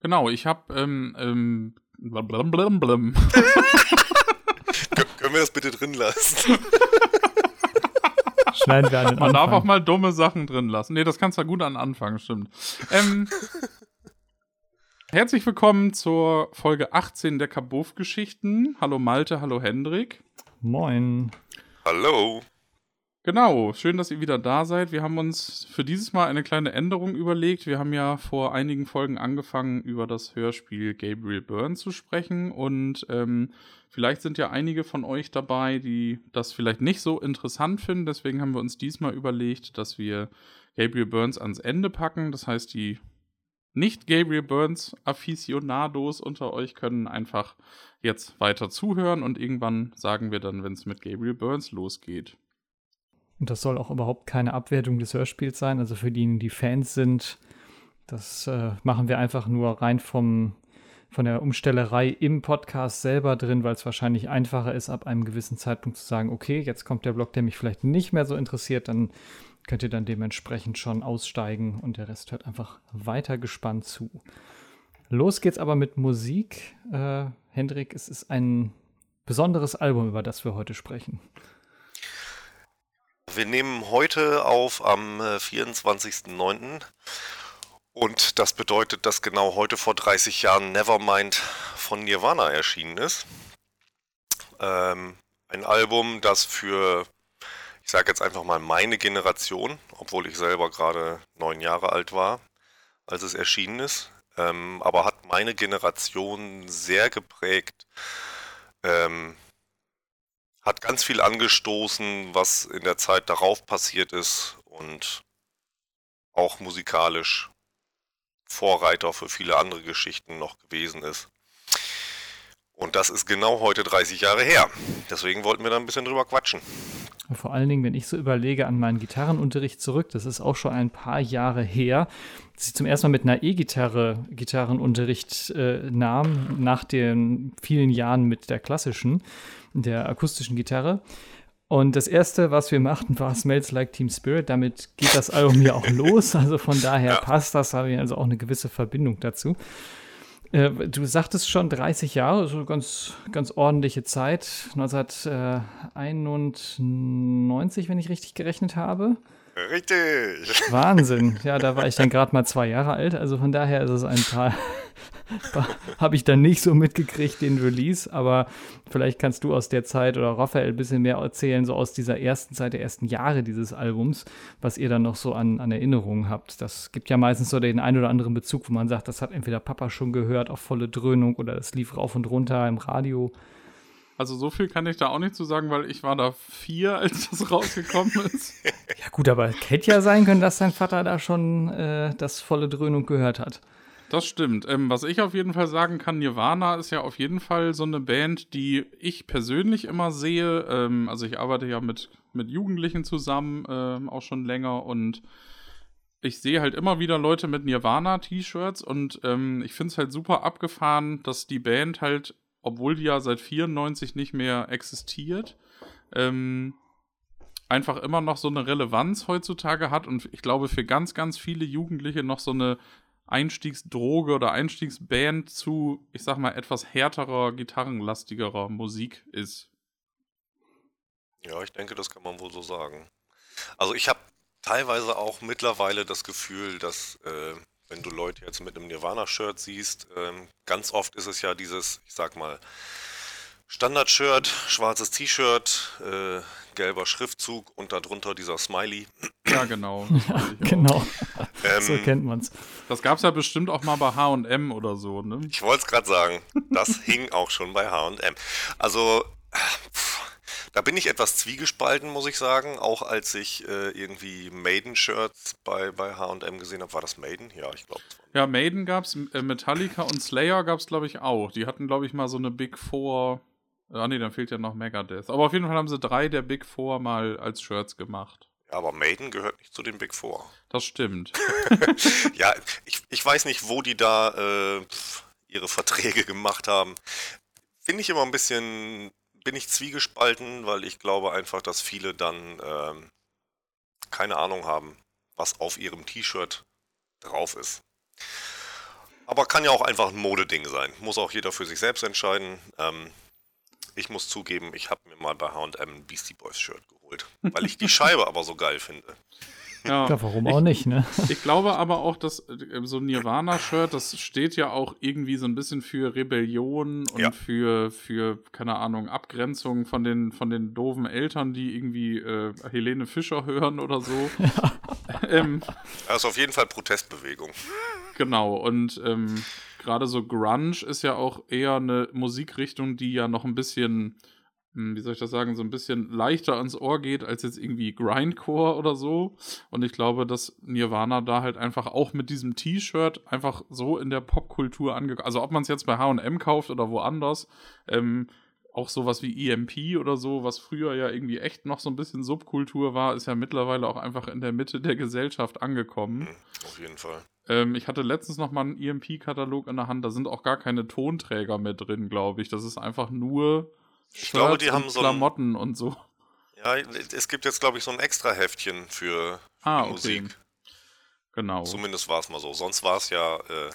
Genau, ich habe ähm, ähm, blablabla. Können wir das bitte drin lassen? Schneiden wir an den Man darf Anfang. auch mal dumme Sachen drin lassen. Nee, das kannst du ja gut an Anfang, stimmt. Ähm, herzlich willkommen zur Folge 18 der Kabuff-Geschichten. Hallo Malte, hallo Hendrik. Moin. Hallo. Genau, schön, dass ihr wieder da seid. Wir haben uns für dieses Mal eine kleine Änderung überlegt. Wir haben ja vor einigen Folgen angefangen, über das Hörspiel Gabriel Byrne zu sprechen. Und ähm, vielleicht sind ja einige von euch dabei, die das vielleicht nicht so interessant finden. Deswegen haben wir uns diesmal überlegt, dass wir Gabriel Burns ans Ende packen. Das heißt, die nicht Gabriel Burns Aficionados unter euch können einfach jetzt weiter zuhören und irgendwann sagen wir dann, wenn es mit Gabriel Burns losgeht. Und das soll auch überhaupt keine Abwertung des Hörspiels sein. Also für diejenigen, die Fans sind, das äh, machen wir einfach nur rein vom, von der Umstellerei im Podcast selber drin, weil es wahrscheinlich einfacher ist, ab einem gewissen Zeitpunkt zu sagen, okay, jetzt kommt der Block, der mich vielleicht nicht mehr so interessiert, dann könnt ihr dann dementsprechend schon aussteigen und der Rest hört einfach weiter gespannt zu. Los geht's aber mit Musik. Äh, Hendrik, es ist ein besonderes Album, über das wir heute sprechen. Wir nehmen heute auf am äh, 24.09. Und das bedeutet, dass genau heute vor 30 Jahren Nevermind von Nirvana erschienen ist. Ähm, ein Album, das für, ich sage jetzt einfach mal meine Generation, obwohl ich selber gerade neun Jahre alt war, als es erschienen ist, ähm, aber hat meine Generation sehr geprägt. Ähm, hat ganz viel angestoßen, was in der Zeit darauf passiert ist und auch musikalisch Vorreiter für viele andere Geschichten noch gewesen ist. Und das ist genau heute 30 Jahre her. Deswegen wollten wir da ein bisschen drüber quatschen. Vor allen Dingen, wenn ich so überlege an meinen Gitarrenunterricht zurück, das ist auch schon ein paar Jahre her, dass ich zum ersten Mal mit einer E-Gitarre Gitarrenunterricht äh, nahm, nach den vielen Jahren mit der klassischen, der akustischen Gitarre. Und das erste, was wir machten, war Smells Like Team Spirit. Damit geht das Album ja auch los. Also von daher passt das, habe ich also auch eine gewisse Verbindung dazu. Äh, du sagtest schon 30 Jahre, so ganz, ganz ordentliche Zeit. 1991, wenn ich richtig gerechnet habe. Richtig. Wahnsinn. Ja, da war ich dann gerade mal zwei Jahre alt. Also von daher ist es ein paar. habe ich dann nicht so mitgekriegt, den Release. Aber vielleicht kannst du aus der Zeit oder Raphael ein bisschen mehr erzählen, so aus dieser ersten Zeit, der ersten Jahre dieses Albums, was ihr dann noch so an, an Erinnerungen habt. Das gibt ja meistens so den einen oder anderen Bezug, wo man sagt, das hat entweder Papa schon gehört auf volle Dröhnung oder das lief rauf und runter im Radio. Also so viel kann ich da auch nicht zu sagen, weil ich war da vier, als das rausgekommen ist. Ja, gut, aber hätte ja sein können, dass dein Vater da schon äh, das volle Dröhnung gehört hat. Das stimmt. Ähm, was ich auf jeden Fall sagen kann, Nirvana ist ja auf jeden Fall so eine Band, die ich persönlich immer sehe. Ähm, also ich arbeite ja mit, mit Jugendlichen zusammen, ähm, auch schon länger und ich sehe halt immer wieder Leute mit Nirvana-T-Shirts und ähm, ich finde es halt super abgefahren, dass die Band halt, obwohl die ja seit 94 nicht mehr existiert, ähm, einfach immer noch so eine Relevanz heutzutage hat und ich glaube für ganz, ganz viele Jugendliche noch so eine Einstiegsdroge oder Einstiegsband zu, ich sag mal, etwas härterer, gitarrenlastigerer Musik ist. Ja, ich denke, das kann man wohl so sagen. Also ich habe teilweise auch mittlerweile das Gefühl, dass äh, wenn du Leute jetzt mit einem Nirvana-Shirt siehst, ähm, ganz oft ist es ja dieses, ich sag mal, Standard-Shirt, schwarzes T-Shirt, äh, gelber Schriftzug und darunter dieser Smiley. Ja, genau. auch. Genau, Ähm, so kennt man's. Das gab's ja bestimmt auch mal bei H&M oder so, ne? Ich wollte es gerade sagen, das hing auch schon bei H&M. Also, pff, da bin ich etwas zwiegespalten, muss ich sagen. Auch als ich äh, irgendwie Maiden-Shirts bei, bei H&M gesehen habe. War das Maiden? Ja, ich glaube. Ja, Maiden gab's, äh, Metallica und Slayer gab's, glaube ich, auch. Die hatten, glaube ich, mal so eine Big Four. Ah, nee, dann fehlt ja noch Megadeth. Aber auf jeden Fall haben sie drei der Big Four mal als Shirts gemacht. Ja, aber Maiden gehört nicht zu den Big Four. Das stimmt. ja, ich, ich weiß nicht, wo die da äh, ihre Verträge gemacht haben. Finde ich immer ein bisschen, bin ich zwiegespalten, weil ich glaube einfach, dass viele dann ähm, keine Ahnung haben, was auf ihrem T-Shirt drauf ist. Aber kann ja auch einfach ein Modeding sein. Muss auch jeder für sich selbst entscheiden. Ähm, ich muss zugeben, ich habe mir mal bei H&M ein Beastie Boys Shirt geholt, weil ich die Scheibe aber so geil finde. Ja, ja warum ich, auch nicht, ne? Ich glaube aber auch, dass äh, so ein Nirvana-Shirt, das steht ja auch irgendwie so ein bisschen für Rebellion und ja. für, für, keine Ahnung, Abgrenzung von den, von den doofen Eltern, die irgendwie äh, Helene Fischer hören oder so. Ja. ähm, das ist auf jeden Fall Protestbewegung. Genau, und ähm, gerade so Grunge ist ja auch eher eine Musikrichtung, die ja noch ein bisschen wie soll ich das sagen, so ein bisschen leichter ans Ohr geht als jetzt irgendwie Grindcore oder so. Und ich glaube, dass Nirvana da halt einfach auch mit diesem T-Shirt einfach so in der Popkultur angekommen Also ob man es jetzt bei HM kauft oder woanders, ähm, auch sowas wie EMP oder so, was früher ja irgendwie echt noch so ein bisschen Subkultur war, ist ja mittlerweile auch einfach in der Mitte der Gesellschaft angekommen. Hm, auf jeden Fall. Ähm, ich hatte letztens noch mal einen EMP-Katalog in der Hand, da sind auch gar keine Tonträger mehr drin, glaube ich. Das ist einfach nur ich glaube, die haben so Klamotten und so. Ja, es gibt jetzt, glaube ich, so ein extra Heftchen für ah, Musik. Okay. Genau. Zumindest war es mal so. Sonst war es ja äh,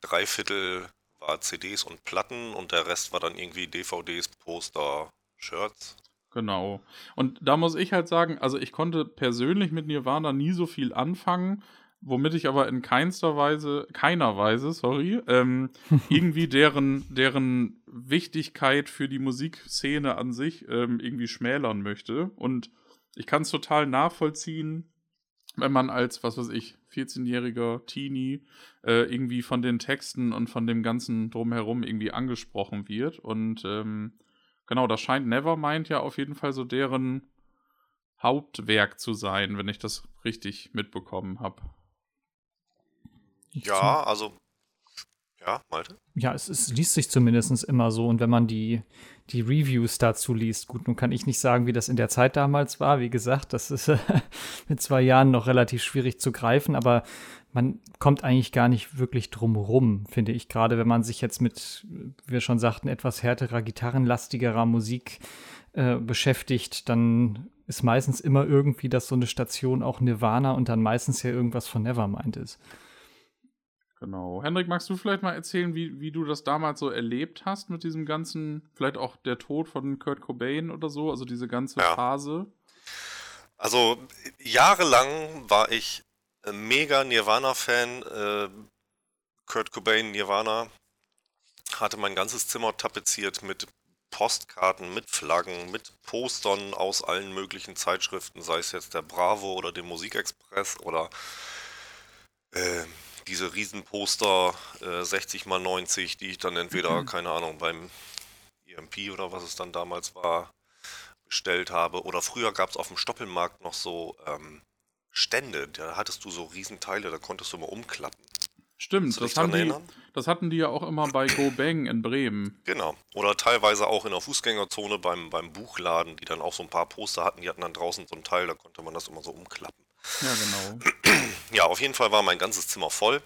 drei Viertel war CDs und Platten und der Rest war dann irgendwie DVDs, Poster, Shirts. Genau. Und da muss ich halt sagen, also ich konnte persönlich mit Nirvana nie so viel anfangen, womit ich aber in keinster Weise, keiner Weise, sorry, ähm, irgendwie deren, deren Wichtigkeit für die Musikszene an sich ähm, irgendwie schmälern möchte. Und ich kann es total nachvollziehen, wenn man als, was weiß ich, 14-jähriger Teenie äh, irgendwie von den Texten und von dem ganzen Drumherum irgendwie angesprochen wird. Und ähm, genau, das scheint Nevermind ja auf jeden Fall so deren Hauptwerk zu sein, wenn ich das richtig mitbekommen habe. Ja, also. Ja, Malte? Ja, es, es liest sich zumindest immer so. Und wenn man die, die Reviews dazu liest, gut, nun kann ich nicht sagen, wie das in der Zeit damals war. Wie gesagt, das ist mit zwei Jahren noch relativ schwierig zu greifen, aber man kommt eigentlich gar nicht wirklich drum rum, finde ich. Gerade wenn man sich jetzt mit, wie wir schon sagten, etwas härterer, gitarrenlastigerer Musik äh, beschäftigt, dann ist meistens immer irgendwie, dass so eine Station auch Nirvana und dann meistens ja irgendwas von Nevermind ist. Genau. Hendrik, magst du vielleicht mal erzählen, wie, wie du das damals so erlebt hast mit diesem ganzen, vielleicht auch der Tod von Kurt Cobain oder so, also diese ganze ja. Phase? Also jahrelang war ich mega Nirvana-Fan. Äh, Kurt Cobain, Nirvana, hatte mein ganzes Zimmer tapeziert mit Postkarten, mit Flaggen, mit Postern aus allen möglichen Zeitschriften, sei es jetzt der Bravo oder dem Musikexpress oder äh, diese Riesenposter äh, 60 mal 90, die ich dann entweder, mhm. keine Ahnung, beim EMP oder was es dann damals war, bestellt habe. Oder früher gab es auf dem Stoppelmarkt noch so ähm, Stände, da hattest du so Riesenteile, da konntest du mal umklappen. Stimmt, das, haben die, das hatten die ja auch immer bei Go Bang in Bremen. Genau. Oder teilweise auch in der Fußgängerzone beim, beim Buchladen, die dann auch so ein paar Poster hatten, die hatten dann draußen so ein Teil, da konnte man das immer so umklappen. Ja, genau. Ja, auf jeden Fall war mein ganzes Zimmer voll.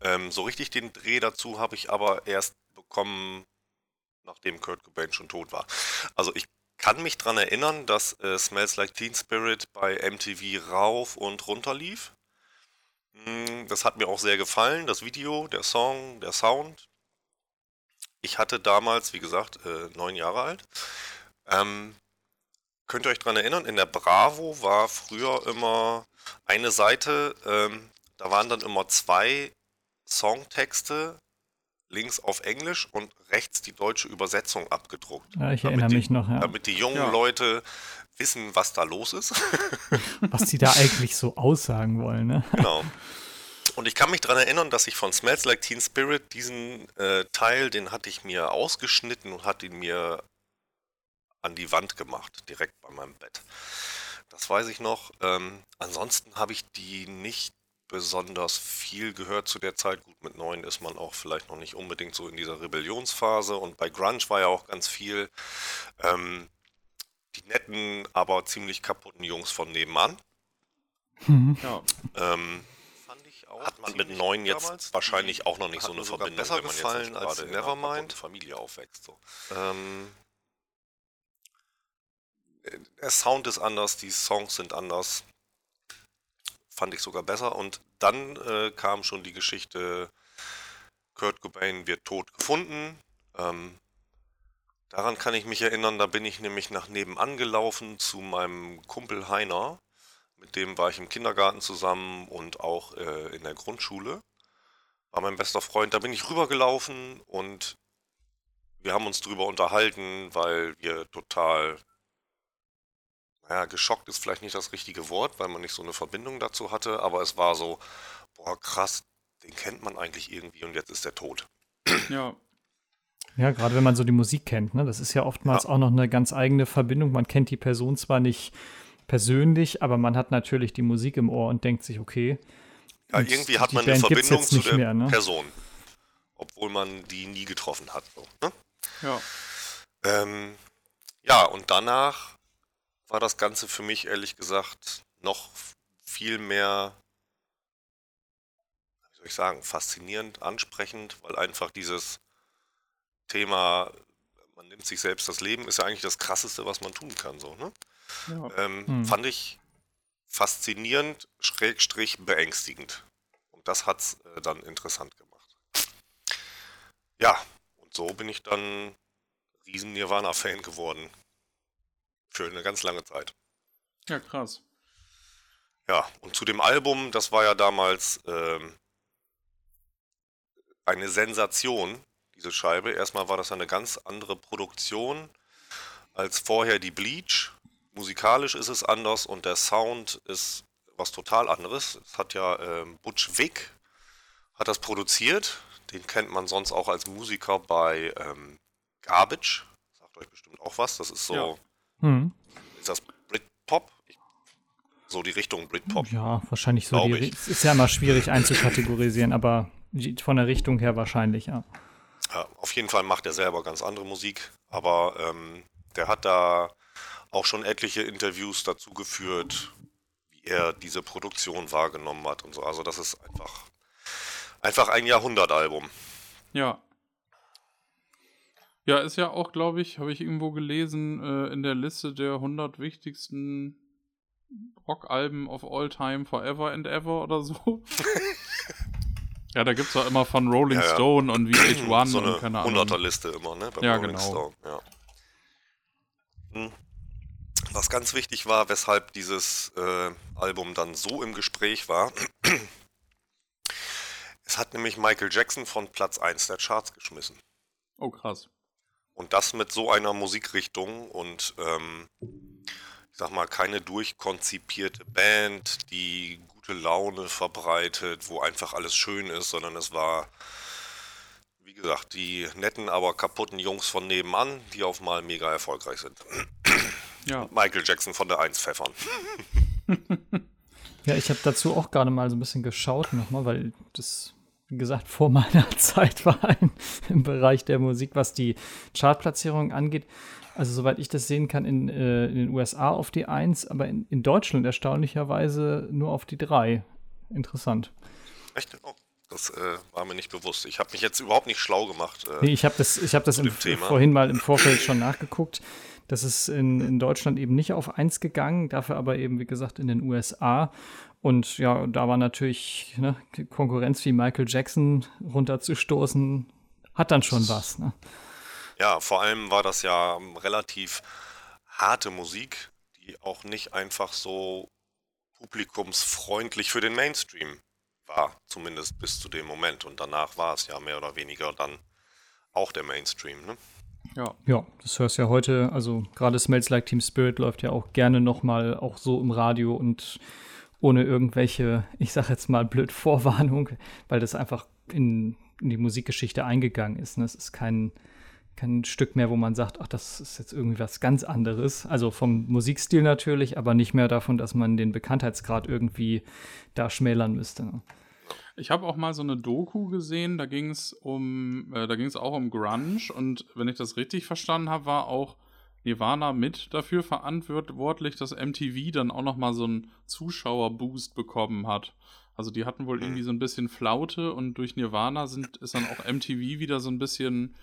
Ähm, so richtig den Dreh dazu habe ich aber erst bekommen, nachdem Kurt Cobain schon tot war. Also ich kann mich daran erinnern, dass äh, Smells Like Teen Spirit bei MTV rauf und runter lief. Hm, das hat mir auch sehr gefallen, das Video, der Song, der Sound. Ich hatte damals, wie gesagt, äh, neun Jahre alt. Ähm, könnt ihr euch daran erinnern, in der Bravo war früher immer eine Seite, ähm, da waren dann immer zwei Songtexte, links auf Englisch und rechts die deutsche Übersetzung abgedruckt. Ja, ich erinnere die, mich noch, ja. Damit die jungen ja. Leute wissen, was da los ist. was die da eigentlich so aussagen wollen, ne? Genau. Und ich kann mich daran erinnern, dass ich von Smells Like Teen Spirit diesen äh, Teil, den hatte ich mir ausgeschnitten und hatte ihn mir an die Wand gemacht, direkt bei meinem Bett. Das weiß ich noch. Ähm, ansonsten habe ich die nicht besonders viel gehört zu der Zeit. Gut, mit neun ist man auch vielleicht noch nicht unbedingt so in dieser Rebellionsphase. Und bei Grunge war ja auch ganz viel ähm, die netten, aber ziemlich kaputten Jungs von nebenan. Mhm. Ja. Ähm, hat man mit neun jetzt wahrscheinlich auch noch nicht so eine Verbindung, besser wenn man gefallen jetzt als Nevermind Familie aufwächst. So. Ähm, der Sound ist anders, die Songs sind anders fand ich sogar besser. Und dann äh, kam schon die Geschichte Kurt Cobain wird tot gefunden. Ähm, daran kann ich mich erinnern, da bin ich nämlich nach nebenan gelaufen zu meinem Kumpel Heiner. Mit dem war ich im Kindergarten zusammen und auch äh, in der Grundschule. War mein bester Freund. Da bin ich rübergelaufen und wir haben uns drüber unterhalten, weil wir total, naja, geschockt ist vielleicht nicht das richtige Wort, weil man nicht so eine Verbindung dazu hatte, aber es war so, boah, krass, den kennt man eigentlich irgendwie und jetzt ist er tot. Ja. Ja, gerade wenn man so die Musik kennt, ne? Das ist ja oftmals ja. auch noch eine ganz eigene Verbindung. Man kennt die Person zwar nicht persönlich, aber man hat natürlich die Musik im Ohr und denkt sich, okay. Ja, irgendwie hat man Band eine Verbindung zu der mehr, ne? Person. Obwohl man die nie getroffen hat. So, ne? Ja. Ähm, ja, und danach war das Ganze für mich ehrlich gesagt noch viel mehr soll ich sagen, faszinierend, ansprechend, weil einfach dieses Thema, man nimmt sich selbst das Leben, ist ja eigentlich das Krasseste, was man tun kann. So, ne? ja. ähm, hm. Fand ich faszinierend, schrägstrich beängstigend. Und das hat es äh, dann interessant gemacht. Ja, und so bin ich dann riesen Nirvana-Fan geworden. Für eine ganz lange Zeit. Ja, krass. Ja, und zu dem Album, das war ja damals ähm, eine Sensation, diese Scheibe. Erstmal war das eine ganz andere Produktion als vorher die Bleach. Musikalisch ist es anders und der Sound ist was total anderes. Es hat ja ähm, Butch Vig hat das produziert. Den kennt man sonst auch als Musiker bei ähm, Garbage. Sagt euch bestimmt auch was. Das ist so. Ja. Hm. Ist das Britpop? So die Richtung Britpop. Ja, wahrscheinlich so. Die, es ist ja immer schwierig einzukategorisieren, aber von der Richtung her wahrscheinlich, ja. ja. Auf jeden Fall macht er selber ganz andere Musik, aber ähm, der hat da auch schon etliche Interviews dazu geführt, wie er diese Produktion wahrgenommen hat und so. Also das ist einfach, einfach ein Jahrhundertalbum. Ja. Ja, ist ja auch, glaube ich, habe ich irgendwo gelesen, äh, in der Liste der 100 wichtigsten Rockalben of all time forever and ever oder so. Ja, da gibt es auch immer von Rolling ja, ja. Stone und VH1 so eine und keine Ahnung. 100er Liste immer, ne? Bei ja, Rolling genau. Stone, ja. Hm. Was ganz wichtig war, weshalb dieses äh, Album dann so im Gespräch war, es hat nämlich Michael Jackson von Platz 1 der Charts geschmissen. Oh, krass. Und das mit so einer Musikrichtung und ähm, ich sag mal, keine durchkonzipierte Band, die gute Laune verbreitet, wo einfach alles schön ist, sondern es war, wie gesagt, die netten, aber kaputten Jungs von nebenan, die auf mal mega erfolgreich sind. Ja. Michael Jackson von der 1 pfeffern. ja, ich habe dazu auch gerade mal so ein bisschen geschaut nochmal, weil das, gesagt, vor meiner Zeit war ein, im Bereich der Musik, was die Chartplatzierung angeht. Also soweit ich das sehen kann, in, äh, in den USA auf die 1, aber in, in, Deutschland erstaunlicherweise nur auf die 3. Interessant. Echt? Oh, das äh, war mir nicht bewusst. Ich habe mich jetzt überhaupt nicht schlau gemacht. Äh, nee, ich habe das, ich hab das im, vorhin mal im Vorfeld schon nachgeguckt. Das ist in, in Deutschland eben nicht auf 1 gegangen, dafür aber eben, wie gesagt, in den USA. Und ja, da war natürlich ne, Konkurrenz wie Michael Jackson runterzustoßen, hat dann schon was. Ne? Ja, vor allem war das ja relativ harte Musik, die auch nicht einfach so publikumsfreundlich für den Mainstream war, zumindest bis zu dem Moment. Und danach war es ja mehr oder weniger dann auch der Mainstream, ne? Ja. Ja, das hörst du ja heute, also gerade Smells Like Team Spirit läuft ja auch gerne nochmal auch so im Radio und ohne irgendwelche, ich sag jetzt mal blöd Vorwarnung, weil das einfach in, in die Musikgeschichte eingegangen ist. Ne? Es ist kein, kein Stück mehr, wo man sagt, ach, das ist jetzt irgendwie was ganz anderes. Also vom Musikstil natürlich, aber nicht mehr davon, dass man den Bekanntheitsgrad irgendwie da schmälern müsste. Ich habe auch mal so eine Doku gesehen, da ging es um, äh, da ging es auch um Grunge und wenn ich das richtig verstanden habe, war auch Nirvana mit dafür verantwortlich, dass MTV dann auch noch mal so einen Zuschauerboost bekommen hat. Also die hatten wohl irgendwie so ein bisschen Flaute und durch Nirvana sind, ist dann auch MTV wieder so ein bisschen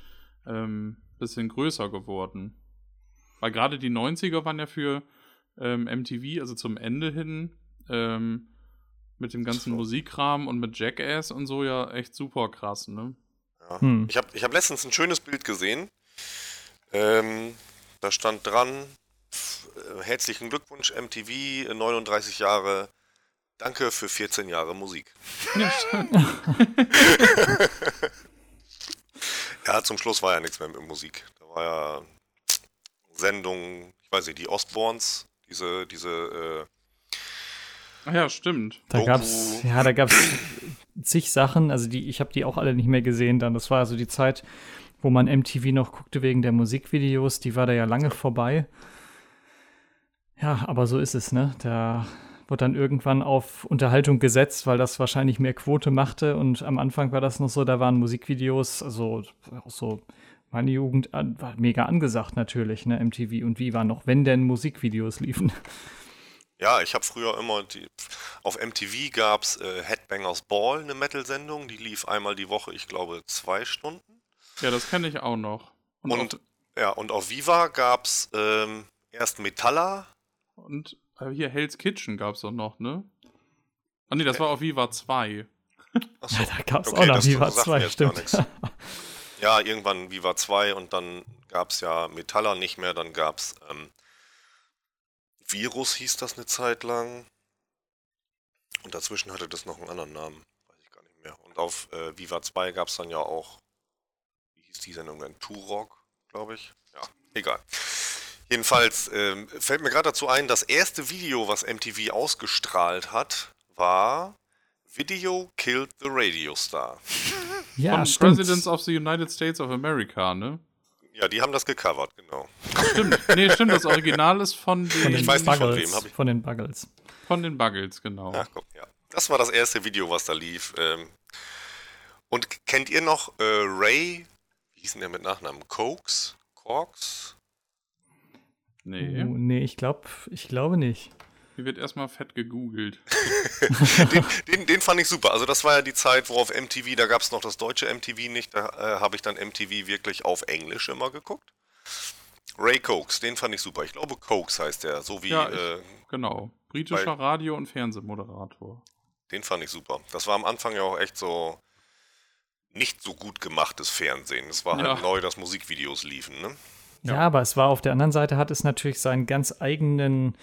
ähm, bisschen größer geworden. Weil gerade die 90er waren ja für ähm, MTV, also zum Ende hin, ähm, mit dem ganzen so. Musikkram und mit Jackass und so ja echt super krass, ne? Ja. Hm. Ich habe ich hab letztens ein schönes Bild gesehen. Ähm, da stand dran, äh, herzlichen Glückwunsch MTV, 39 Jahre, danke für 14 Jahre Musik. Ja, ja, zum Schluss war ja nichts mehr mit Musik. Da war ja Sendung, ich weiß nicht, die Ostborns, diese, diese, äh, Ach ja, stimmt. Da Doku. gab's, ja, da gab's zig Sachen, also die, ich habe die auch alle nicht mehr gesehen dann. Das war also die Zeit, wo man MTV noch guckte wegen der Musikvideos, die war da ja lange vorbei. Ja, aber so ist es, ne? Da wird dann irgendwann auf Unterhaltung gesetzt, weil das wahrscheinlich mehr Quote machte. Und am Anfang war das noch so, da waren Musikvideos, also auch so meine Jugend war mega angesagt natürlich, ne? MTV und wie war noch, wenn denn Musikvideos liefen. Ja, ich habe früher immer die, auf MTV gab es äh, Headbangers Ball, eine Metal-Sendung, die lief einmal die Woche, ich glaube, zwei Stunden. Ja, das kenne ich auch noch. Und, und ja, und auf Viva gab es ähm, erst Metalla. Und äh, hier Hell's Kitchen gab es doch noch, ne? Ah nee, das äh. war auf Viva 2. Achso. Ja, da gab es okay, auch noch Viva 2, stimmt. ja, irgendwann Viva 2 und dann gab es ja Metalla nicht mehr, dann gab es ähm, Virus hieß das eine Zeit lang. Und dazwischen hatte das noch einen anderen Namen. Weiß ich gar nicht mehr. Und auf äh, Viva 2 gab es dann ja auch, hieß die Sendung denn? Turok, glaube ich. Ja, egal. Jedenfalls äh, fällt mir gerade dazu ein, das erste Video, was MTV ausgestrahlt hat, war Video Killed the Radio Star. Ja, Von stimmt. Presidents of the United States of America, ne? Ja, die haben das gecovert, genau. Stimmt, nee, stimmt, das Original ist von den, von den ich weiß nicht Buggles. von wem. Ich von den Buggles. Von den Buggles, genau. Ja, guck, ja. Das war das erste Video, was da lief. Ähm. Und kennt ihr noch äh, Ray, hieß denn der mit Nachnamen? Cokes? Corks? Nee. Uh, nee, ich, glaub, ich glaube nicht. Hier wird erstmal fett gegoogelt. den, den, den, fand ich super. Also das war ja die Zeit, wo auf MTV, da gab es noch das deutsche MTV nicht, da äh, habe ich dann MTV wirklich auf Englisch immer geguckt. Ray Cokes, den fand ich super. Ich glaube Cokes heißt der, so wie... Ja, ich, äh, genau, britischer Radio- und Fernsehmoderator. Den fand ich super. Das war am Anfang ja auch echt so nicht so gut gemachtes Fernsehen. Es war halt ja. neu, dass Musikvideos liefen, ne? Ja. ja, aber es war auf der anderen Seite, hat es natürlich seinen ganz eigenen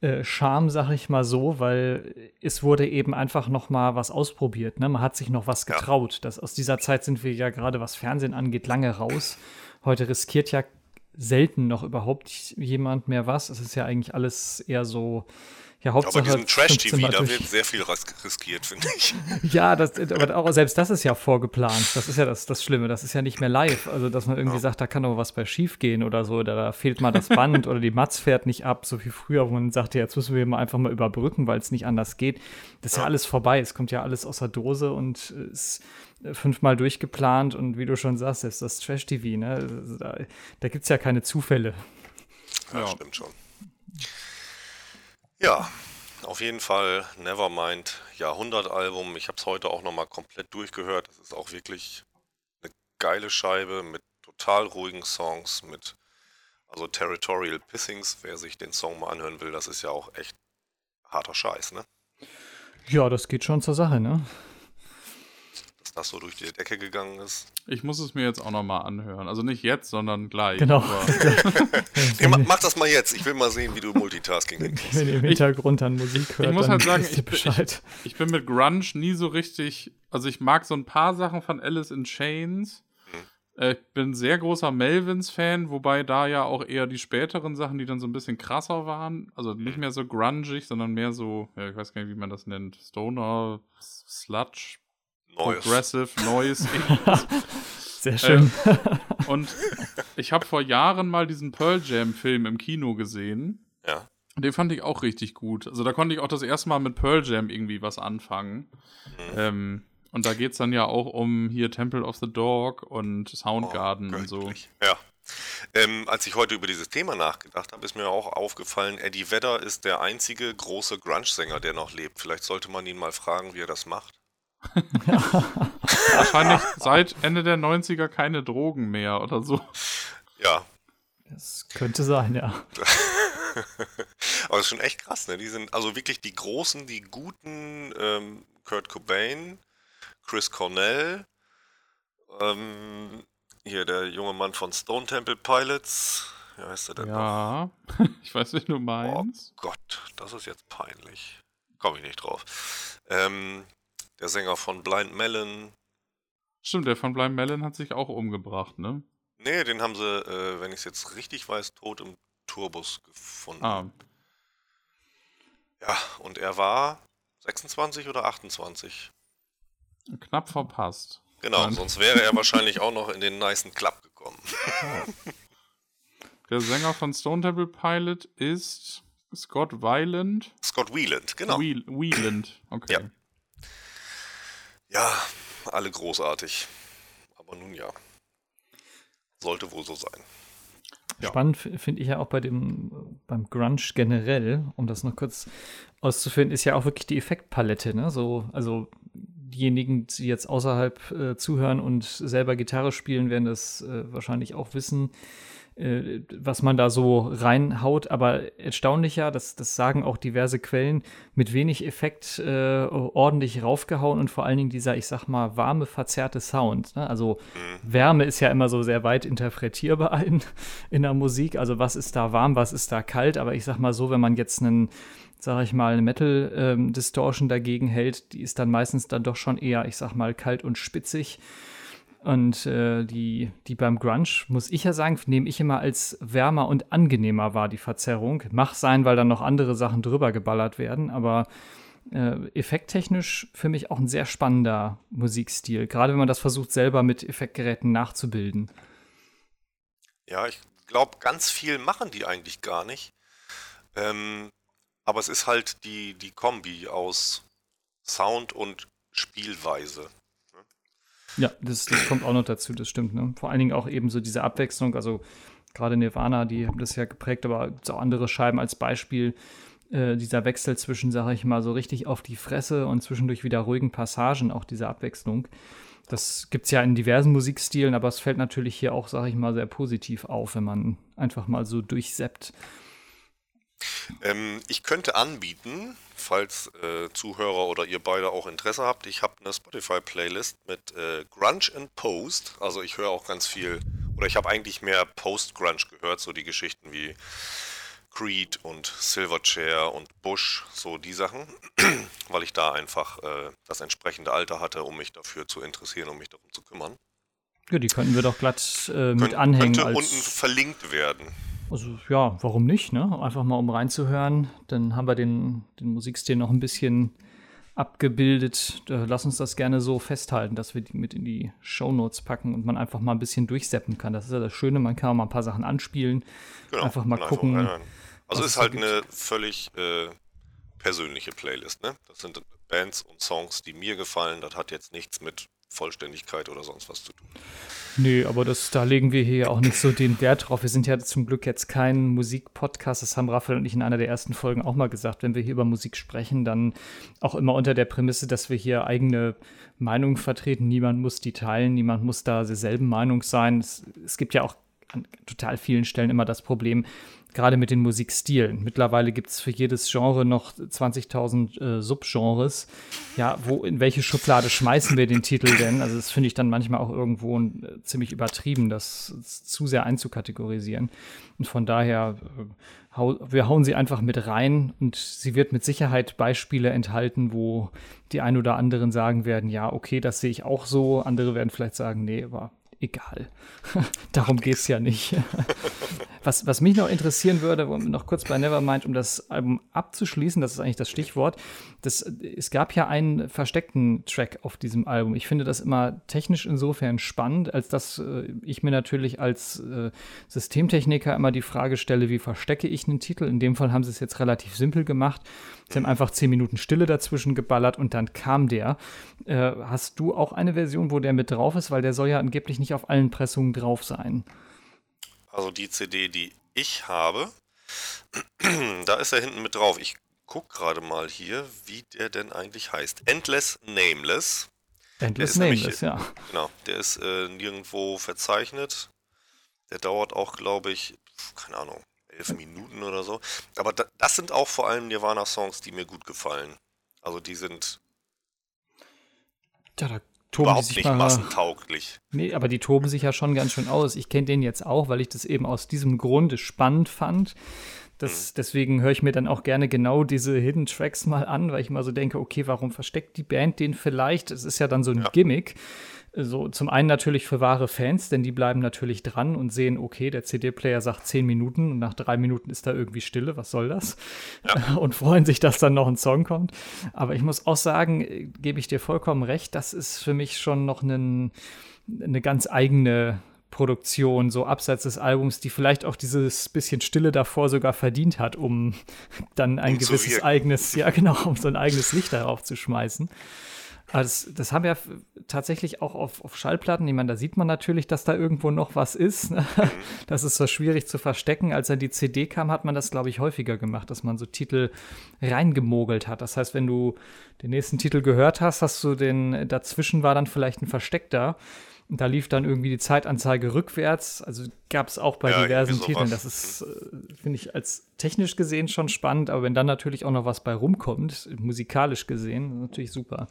äh, Charme, sag ich mal so, weil es wurde eben einfach noch mal was ausprobiert. Ne? Man hat sich noch was getraut. Das, aus dieser Zeit sind wir ja gerade, was Fernsehen angeht, lange raus. Heute riskiert ja selten noch überhaupt jemand mehr was. Es ist ja eigentlich alles eher so ja, Hauptsache aber diesen Trash-TV, da wird sehr viel riskiert, finde ich. ja, das, aber auch selbst das ist ja vorgeplant. Das ist ja das, das Schlimme. Das ist ja nicht mehr live. Also, dass man irgendwie ja. sagt, da kann doch was bei schief gehen oder so. Oder da fehlt mal das Band oder die Matz fährt nicht ab, so wie früher, wo man sagte, jetzt müssen wir mal einfach mal überbrücken, weil es nicht anders geht. Das ist ja. ja alles vorbei. Es kommt ja alles aus der Dose und ist fünfmal durchgeplant. Und wie du schon sagst, ist das Trash-TV, ne? Da, da gibt es ja keine Zufälle. Ja, ja, stimmt schon. Ja, auf jeden Fall Nevermind, Jahrhundertalbum. Ich habe es heute auch nochmal komplett durchgehört. Das ist auch wirklich eine geile Scheibe mit total ruhigen Songs, mit also Territorial Pissings. Wer sich den Song mal anhören will, das ist ja auch echt harter Scheiß, ne? Ja, das geht schon zur Sache, ne? Das so durch die Decke gegangen ist. Ich muss es mir jetzt auch nochmal anhören. Also nicht jetzt, sondern gleich. Genau. nee, mach, mach, das mal jetzt. Ich will mal sehen, wie du Multitasking hinkriegst. Wenn ihr im Hintergrund an Musik hört, ich muss halt sagen, ich, ich, ich, bin mit Grunge nie so richtig. Also ich mag so ein paar Sachen von Alice in Chains. Hm. Äh, ich bin sehr großer Melvins-Fan, wobei da ja auch eher die späteren Sachen, die dann so ein bisschen krasser waren. Also nicht hm. mehr so grungig, sondern mehr so, ja, ich weiß gar nicht, wie man das nennt. Stoner, Sludge, Noise. Progressive Noise. Sehr schön. Ähm, und ich habe vor Jahren mal diesen Pearl Jam-Film im Kino gesehen. Ja. Den fand ich auch richtig gut. Also da konnte ich auch das erste Mal mit Pearl Jam irgendwie was anfangen. Mhm. Ähm, und da geht es dann ja auch um hier Temple of the Dog und Soundgarden oh, und so. Ja. Ähm, als ich heute über dieses Thema nachgedacht habe, ist mir auch aufgefallen, Eddie Vedder ist der einzige große Grunge-Sänger, der noch lebt. Vielleicht sollte man ihn mal fragen, wie er das macht. Wahrscheinlich seit Ende der 90er keine Drogen mehr oder so. Ja. Das könnte sein, ja. Aber das ist schon echt krass, ne? Die sind also wirklich die großen, die guten ähm, Kurt Cobain, Chris Cornell, Ähm, hier der junge Mann von Stone Temple Pilots. Wie heißt er denn Ja, ich weiß, wie du noch? Oh meinst. Gott, das ist jetzt peinlich. Komme ich nicht drauf. Ähm, der Sänger von Blind Melon. Stimmt, der von Blind Melon hat sich auch umgebracht, ne? Nee, den haben sie, äh, wenn ich es jetzt richtig weiß, tot im Tourbus gefunden. Ah, Ja, und er war 26 oder 28. knapp verpasst. Genau, Nein. sonst wäre er wahrscheinlich auch noch in den nicen Club gekommen. Der Sänger von Stone Temple Pilot ist Scott Weiland. Scott Wieland, genau. Wieland, okay. Ja. Ja, alle großartig. Aber nun ja. Sollte wohl so sein. Ja. Spannend finde ich ja auch bei dem, beim Grunge generell, um das noch kurz auszuführen, ist ja auch wirklich die Effektpalette, ne? So, also diejenigen, die jetzt außerhalb äh, zuhören und selber Gitarre spielen, werden das äh, wahrscheinlich auch wissen, äh, was man da so reinhaut. Aber erstaunlicher, das, das sagen auch diverse Quellen, mit wenig Effekt äh, ordentlich raufgehauen und vor allen Dingen dieser, ich sag mal, warme, verzerrte Sound. Ne? Also Wärme ist ja immer so sehr weit interpretierbar in, in der Musik. Also was ist da warm, was ist da kalt. Aber ich sag mal so, wenn man jetzt einen, sag ich mal, eine Metal-Distortion dagegen hält, die ist dann meistens dann doch schon eher, ich sag mal, kalt und spitzig. Und äh, die, die beim Grunge, muss ich ja sagen, nehme ich immer als wärmer und angenehmer wahr, die Verzerrung. Mach sein, weil dann noch andere Sachen drüber geballert werden, aber äh, effekttechnisch für mich auch ein sehr spannender Musikstil, gerade wenn man das versucht, selber mit Effektgeräten nachzubilden. Ja, ich glaube, ganz viel machen die eigentlich gar nicht. Ähm, aber es ist halt die, die Kombi aus Sound und Spielweise. Ja, das, das kommt auch noch dazu, das stimmt. Ne? Vor allen Dingen auch eben so diese Abwechslung, also gerade Nirvana, die haben das ja geprägt, aber gibt auch andere Scheiben als Beispiel. Äh, dieser Wechsel zwischen, sage ich mal, so richtig auf die Fresse und zwischendurch wieder ruhigen Passagen, auch diese Abwechslung. Das gibt es ja in diversen Musikstilen, aber es fällt natürlich hier auch, sage ich mal, sehr positiv auf, wenn man einfach mal so durchseppt. Ähm, ich könnte anbieten, falls äh, Zuhörer oder ihr beide auch Interesse habt, ich habe eine Spotify-Playlist mit äh, Grunge and Post. Also ich höre auch ganz viel, oder ich habe eigentlich mehr Post-Grunge gehört, so die Geschichten wie Creed und Silverchair und Bush, so die Sachen, weil ich da einfach äh, das entsprechende Alter hatte, um mich dafür zu interessieren, um mich darum zu kümmern. Ja, die könnten wir doch glatt äh, mit Könnt- anhängen. könnte als unten verlinkt werden. Also ja, warum nicht, ne? Einfach mal um reinzuhören. Dann haben wir den, den Musikstil noch ein bisschen abgebildet. Äh, lass uns das gerne so festhalten, dass wir die mit in die Shownotes packen und man einfach mal ein bisschen durchseppen kann. Das ist ja das Schöne, man kann auch mal ein paar Sachen anspielen. Genau, Einfach mal gucken, reinhören. Also ist halt gibt. eine völlig äh, persönliche Playlist, ne? Das sind Bands und Songs, die mir gefallen. Das hat jetzt nichts mit Vollständigkeit oder sonst was zu tun. Nee, aber das, da legen wir hier auch nicht so den Wert drauf. Wir sind ja zum Glück jetzt kein Musikpodcast. Das haben Raphael und ich in einer der ersten Folgen auch mal gesagt. Wenn wir hier über Musik sprechen, dann auch immer unter der Prämisse, dass wir hier eigene Meinungen vertreten. Niemand muss die teilen, niemand muss da derselben Meinung sein. Es, es gibt ja auch an total vielen Stellen immer das Problem, gerade mit den Musikstilen. Mittlerweile gibt es für jedes Genre noch 20.000 äh, Subgenres. Ja, wo, in welche Schublade schmeißen wir den Titel denn? Also, das finde ich dann manchmal auch irgendwo äh, ziemlich übertrieben, das zu sehr einzukategorisieren. Und von daher, äh, hau, wir hauen sie einfach mit rein und sie wird mit Sicherheit Beispiele enthalten, wo die ein oder anderen sagen werden, ja, okay, das sehe ich auch so. Andere werden vielleicht sagen, nee, aber egal. Darum geht es ja nicht. was, was mich noch interessieren würde, noch kurz bei Nevermind, um das Album abzuschließen, das ist eigentlich das Stichwort. Das, es gab ja einen versteckten Track auf diesem Album. Ich finde das immer technisch insofern spannend, als dass äh, ich mir natürlich als äh, Systemtechniker immer die Frage stelle, wie verstecke ich einen Titel? In dem Fall haben sie es jetzt relativ simpel gemacht. Sie haben einfach zehn Minuten Stille dazwischen geballert und dann kam der. Äh, hast du auch eine Version, wo der mit drauf ist? Weil der soll ja angeblich nicht auf allen Pressungen drauf sein. Also die CD, die ich habe, da ist er hinten mit drauf. Ich guck gerade mal hier, wie der denn eigentlich heißt. Endless Nameless. Endless nämlich- Nameless, ja. Genau, der ist äh, nirgendwo verzeichnet. Der dauert auch, glaube ich, keine Ahnung, elf Minuten oder so. Aber da, das sind auch vor allem Nirvana-Songs, die mir gut gefallen. Also die sind, Ja, da, toben Überhaupt sich nicht mal, massentauglich. Nee, aber die toben sich ja schon ganz schön aus. Ich kenne den jetzt auch, weil ich das eben aus diesem Grunde spannend fand. Das, Mhm. Deswegen höre ich mir dann auch gerne genau diese Hidden Tracks mal an, weil ich mal so denke, okay, warum versteckt die Band den vielleicht? Es ist ja dann so ein Ja. Gimmick. So, zum einen natürlich für wahre Fans, denn die bleiben natürlich dran und sehen, okay, der CD-Player sagt zehn Minuten und nach drei Minuten ist da irgendwie Stille, was soll das? Und freuen sich, dass dann noch ein Song kommt. Aber ich muss auch sagen, äh, gebe ich dir vollkommen recht, das ist für mich schon noch einen, eine ganz eigene Produktion, so abseits des Albums, die vielleicht auch dieses bisschen Stille davor sogar verdient hat, um dann ein Um gewisses eigenes, ja genau, um so ein eigenes Licht darauf zu schmeißen. Aber das, das haben wir tatsächlich auch auf, auf Schallplatten. Ich meine, da sieht man natürlich, dass da irgendwo noch was ist. ne? Mhm. Das ist so schwierig zu verstecken. Als dann die CD kam, hat man das, glaube ich, häufiger gemacht, dass man so Titel reingemogelt hat. Das heißt, wenn du den nächsten Titel gehört hast, hast du den, dazwischen war dann vielleicht ein Versteck da. Und da lief dann irgendwie die Zeitanzeige rückwärts. Also gab es auch bei Ja, diversen Titeln. Das ist, äh, finde ich, als technisch gesehen schon spannend, aber wenn dann natürlich auch noch was bei rumkommt, musikalisch gesehen, natürlich super.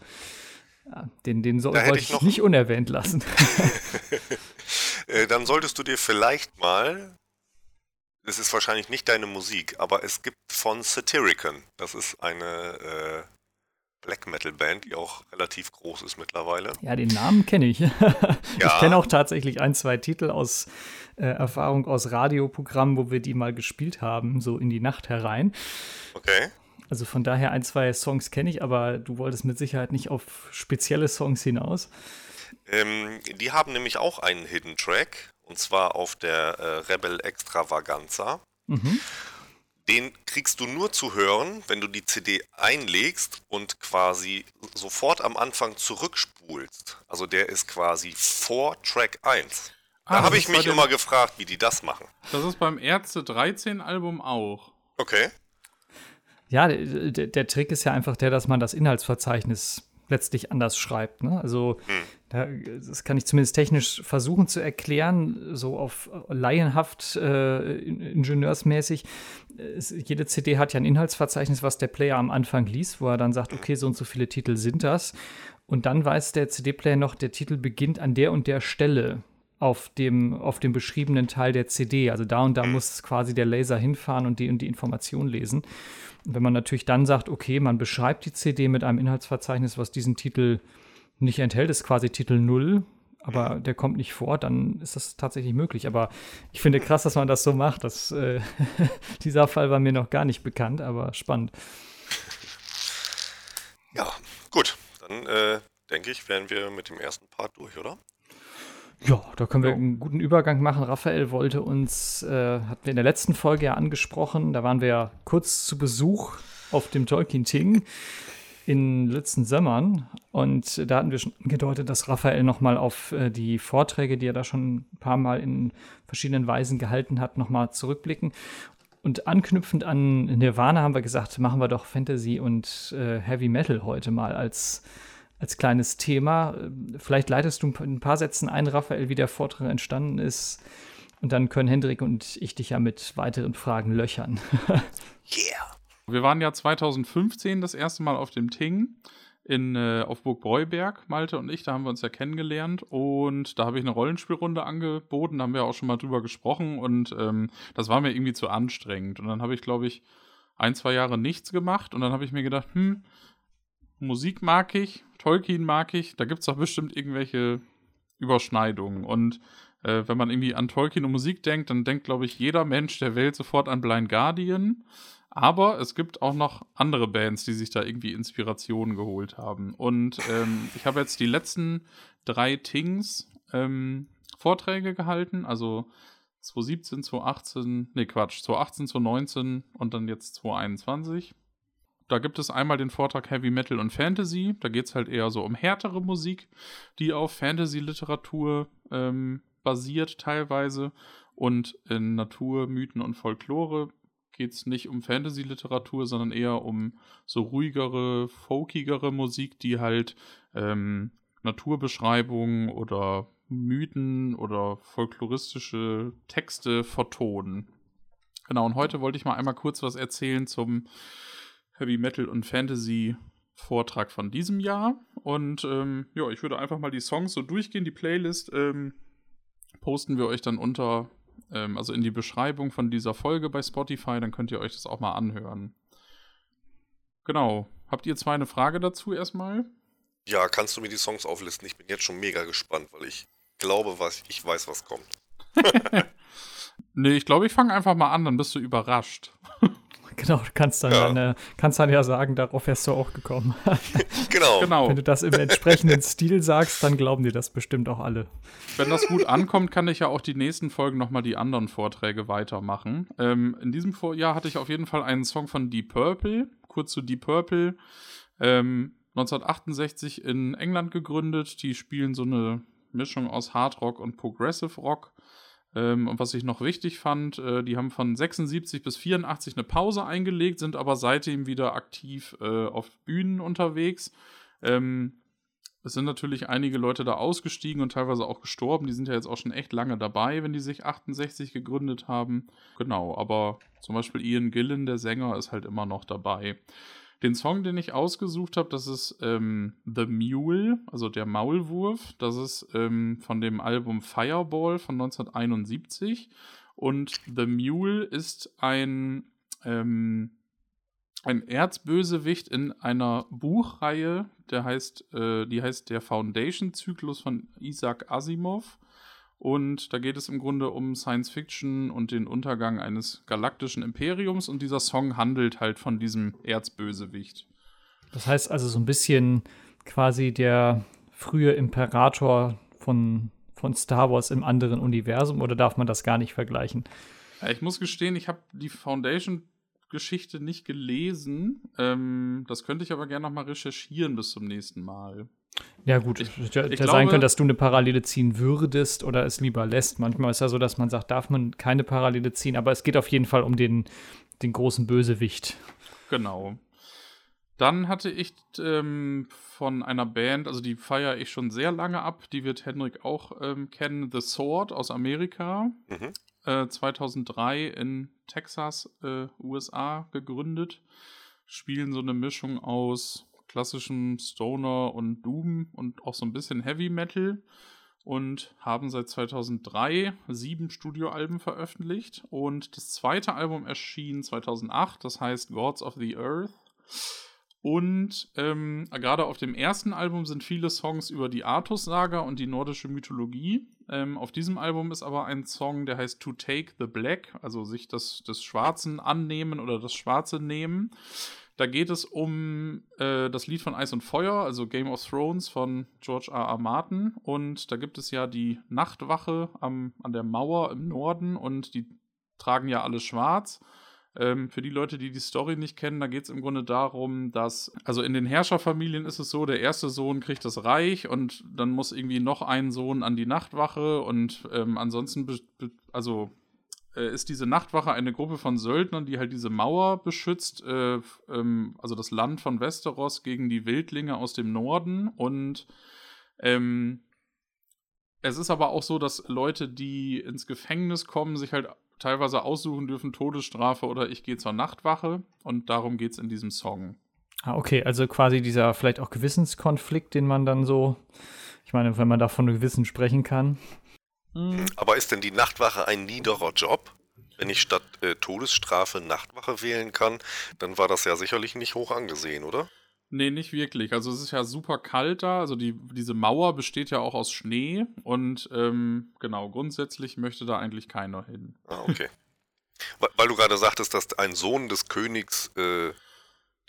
Ja, den, den so, wollte ich ich nicht unerwähnt lassen. Äh, dann solltest du dir vielleicht mal, es ist wahrscheinlich nicht deine Musik, aber es gibt von Satyricon, das ist eine äh, Black Metal Band, die auch relativ groß ist mittlerweile. ja, den Namen kenne ich. ich Ja. kenne auch tatsächlich ein, zwei Titel aus äh, Erfahrung aus Radioprogrammen, wo wir die mal gespielt haben, so in die Nacht herein. Okay. Also von daher ein, zwei Songs kenne ich, aber du wolltest mit Sicherheit nicht auf spezielle Songs hinaus. Ähm, die haben nämlich auch einen Hidden Track, und zwar auf der äh, Rebel Extravaganza. Mhm. Den kriegst du nur zu hören, wenn du die CD einlegst und quasi sofort am Anfang zurückspulst. Also der ist quasi vor Track 1. Ah, Da habe ich mich immer gefragt, wie die das machen. Das ist beim Ärzte 13 Album auch. Okay. Ja, der, der Trick ist ja einfach der, dass man das Inhaltsverzeichnis letztlich anders schreibt. Ne? Also da, das kann ich zumindest technisch versuchen zu erklären, so auf laienhaft äh, in- ingenieursmäßig. Jede CD hat ja ein Inhaltsverzeichnis, was der Player am Anfang liest, wo er dann sagt, okay, so und so viele Titel sind das. Und dann weiß der CD-Player noch, der Titel beginnt an der und der Stelle auf dem, auf dem beschriebenen Teil der CD. Also da und da muss quasi der Laser hinfahren und die und die Information lesen. Und wenn man natürlich dann sagt, okay, man beschreibt die CD mit einem Inhaltsverzeichnis, was diesen Titel nicht enthält, ist quasi Titel 0, aber der kommt nicht vor, dann ist das tatsächlich möglich. Aber ich finde krass, dass man das so macht. Das, äh, dieser Fall war mir noch gar nicht bekannt, aber spannend. Ja, gut. Dann äh, denke ich, wären wir mit dem ersten Part durch, oder? Ja, da können wir einen guten Übergang machen. Raphael wollte uns, äh, hatten wir in der letzten Folge ja angesprochen, da waren wir ja kurz zu Besuch auf dem Tolkien Ting in Lützen-Sömmern und da hatten wir schon gedeutet, dass Raphael nochmal auf äh, die Vorträge, die er da schon ein paar Mal in verschiedenen Weisen gehalten hat, nochmal zurückblicken. Und anknüpfend an Nirvana haben wir gesagt, machen wir doch Fantasy und äh, Heavy Metal heute mal als, als kleines Thema. Vielleicht leitest du ein paar- ein paar Sätzen ein, Raphael, wie der Vortrag entstanden ist. Und dann können Hendrik und ich dich ja mit weiteren Fragen löchern. Yeah! Wir waren ja 2015 das erste Mal auf dem Ting in, äh, auf Burg Breuberg, Malte und ich, da haben wir uns ja kennengelernt und da habe ich eine Rollenspielrunde angeboten, da haben wir auch schon mal drüber gesprochen und ähm, das war mir irgendwie zu anstrengend und dann habe ich, glaube ich, ein, zwei Jahre nichts gemacht und dann habe ich mir gedacht, hm, Musik mag ich, Tolkien mag ich, da gibt es doch bestimmt irgendwelche Überschneidungen und äh, wenn man irgendwie an Tolkien und Musik denkt, dann denkt, glaube ich, jeder Mensch der Welt sofort an Blind Guardian. Aber es gibt auch noch andere Bands, die sich da irgendwie Inspirationen geholt haben. Und ähm, ich habe jetzt die letzten drei Tings ähm, Vorträge gehalten, also 2017, 2018, nee Quatsch, 2018, 2019 und dann jetzt 2021. Da gibt es einmal den Vortrag Heavy Metal und Fantasy. Da geht es halt eher so um härtere Musik, die auf Fantasy-Literatur ähm, basiert teilweise. Und in Natur, Mythen und Folklore geht es nicht um Fantasy-Literatur, sondern eher um so ruhigere, folkigere Musik, die halt ähm, Naturbeschreibungen oder Mythen oder folkloristische Texte vertonen. Genau, und heute wollte ich mal einmal kurz was erzählen zum Heavy Metal und Fantasy Vortrag von diesem Jahr. Und ähm, ja, ich würde einfach mal die Songs so durchgehen. Die Playlist ähm, posten wir euch dann unter, ähm, also in die Beschreibung von dieser Folge bei Spotify. Dann könnt ihr euch das auch mal anhören. Genau. Habt ihr zwei eine Frage dazu erstmal? Ja, kannst du mir die Songs auflisten? Ich bin jetzt schon mega gespannt, weil ich glaube, was ich weiß, was kommt. nee, ich glaube, ich fange einfach mal an, dann bist du überrascht. Genau, du kannst dann, ja. Dann, äh, kannst dann ja sagen, darauf wärst du auch gekommen. genau. genau. Wenn du das im entsprechenden Stil sagst, dann glauben dir das bestimmt auch alle. Wenn das gut ankommt, kann ich ja auch die nächsten Folgen nochmal die anderen Vorträge weitermachen. Ähm, in diesem Jahr hatte ich auf jeden Fall einen Song von Deep Purple, kurz zu Deep Purple. Ähm, 1968 in England gegründet. Die spielen so eine Mischung aus Hard Rock und Progressive Rock. Ähm, und was ich noch wichtig fand, äh, die haben von 76 bis 84 eine Pause eingelegt, sind aber seitdem wieder aktiv äh, auf Bühnen unterwegs. Ähm, es sind natürlich einige Leute da ausgestiegen und teilweise auch gestorben. Die sind ja jetzt auch schon echt lange dabei, wenn die sich 68 gegründet haben. Genau, aber zum Beispiel Ian Gillen, der Sänger, ist halt immer noch dabei. Den Song, den ich ausgesucht habe, das ist ähm, The Mule, also der Maulwurf. Das ist ähm, von dem Album Fireball von 1971. Und The Mule ist ein, ähm, ein Erzbösewicht in einer Buchreihe, der heißt, äh, die heißt Der Foundation-Zyklus von Isaac Asimov. Und da geht es im Grunde um Science Fiction und den Untergang eines galaktischen Imperiums. Und dieser Song handelt halt von diesem Erzbösewicht. Das heißt also so ein bisschen quasi der frühe Imperator von, von Star Wars im anderen Universum. Oder darf man das gar nicht vergleichen? Ich muss gestehen, ich habe die Foundation Geschichte nicht gelesen. Ähm, das könnte ich aber gerne noch mal recherchieren bis zum nächsten Mal. Ja, gut. Ich, ich hätte glaube, sein können, dass du eine Parallele ziehen würdest oder es lieber lässt. Manchmal ist ja so, dass man sagt, darf man keine Parallele ziehen, aber es geht auf jeden Fall um den, den großen Bösewicht. Genau. Dann hatte ich ähm, von einer Band, also die feiere ich schon sehr lange ab, die wird Henrik auch ähm, kennen, The Sword aus Amerika. Mhm. Äh, 2003 in Texas, äh, USA gegründet. Spielen so eine Mischung aus klassischem Stoner und Doom und auch so ein bisschen Heavy Metal und haben seit 2003 sieben Studioalben veröffentlicht und das zweite Album erschien 2008, das heißt Gods of the Earth. Und ähm, gerade auf dem ersten Album sind viele Songs über die Artus-Saga und die nordische Mythologie. Ähm, auf diesem Album ist aber ein Song, der heißt To Take the Black, also sich das, des Schwarzen annehmen oder das Schwarze nehmen. Da geht es um äh, das Lied von Eis und Feuer, also Game of Thrones von George R. R. Martin. Und da gibt es ja die Nachtwache am, an der Mauer im Norden und die tragen ja alle schwarz. Ähm, für die Leute, die die Story nicht kennen, da geht es im Grunde darum, dass, also in den Herrscherfamilien ist es so, der erste Sohn kriegt das Reich und dann muss irgendwie noch ein Sohn an die Nachtwache und ähm, ansonsten, also äh, ist diese Nachtwache eine Gruppe von Söldnern, die halt diese Mauer beschützt, äh, ähm, also das Land von Westeros gegen die Wildlinge aus dem Norden. Und ähm, es ist aber auch so, dass Leute, die ins Gefängnis kommen, sich halt teilweise aussuchen dürfen, Todesstrafe oder ich gehe zur Nachtwache. Und darum geht es in diesem Song. Ah, okay, also quasi dieser vielleicht auch Gewissenskonflikt, den man dann so, ich meine, wenn man da von Gewissen sprechen kann, Mhm. Aber ist denn die Nachtwache ein niederer Job? Wenn ich statt äh, Todesstrafe Nachtwache wählen kann, dann war das ja sicherlich nicht hoch angesehen, oder? Nee, nicht wirklich. Also es ist ja super kalt da. Also die, diese Mauer besteht ja auch aus Schnee und ähm, genau, grundsätzlich möchte da eigentlich keiner hin. Ah, okay. weil, weil, du gerade sagtest, dass ein Sohn des Königs äh,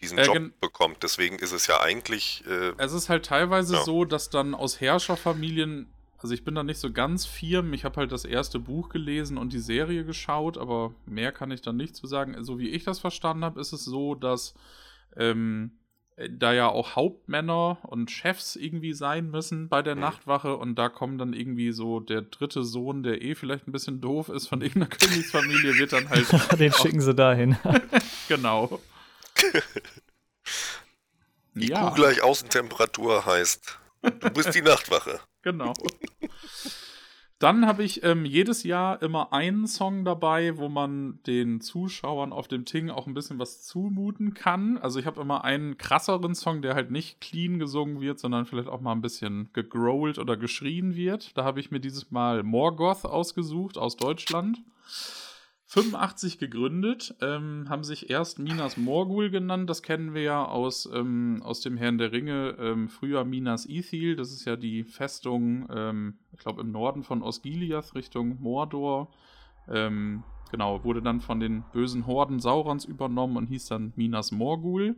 diesen äh, Job bekommt. Deswegen ist es ja eigentlich. Äh, es ist halt teilweise ja. so, dass dann aus Herrscherfamilien also ich bin da nicht so ganz firm. Ich habe halt das erste Buch gelesen und die Serie geschaut, aber mehr kann ich dann nicht zu sagen. So wie ich das verstanden habe, ist es so, dass ähm, da ja auch Hauptmänner und Chefs irgendwie sein müssen bei der mhm. Nachtwache und da kommen dann irgendwie so der dritte Sohn, der eh vielleicht ein bisschen doof ist von irgendeiner Königsfamilie, wird dann halt. Den schicken sie dahin. genau. IQ ja. gleich Außentemperatur heißt, du bist die Nachtwache. Genau. Dann habe ich ähm, jedes Jahr immer einen Song dabei, wo man den Zuschauern auf dem Ting auch ein bisschen was zumuten kann. Also ich habe immer einen krasseren Song, der halt nicht clean gesungen wird, sondern vielleicht auch mal ein bisschen gegrowlt oder geschrien wird. Da habe ich mir dieses Mal Morgoth ausgesucht aus Deutschland. 85 gegründet, ähm, haben sich erst Minas Morgul genannt, das kennen wir ja aus, ähm, aus dem Herrn der Ringe, ähm, früher Minas Ithil, das ist ja die Festung, ähm, ich glaube im Norden von Osgiliath Richtung Mordor. Ähm, genau, wurde dann von den bösen Horden Saurons übernommen und hieß dann Minas Morgul.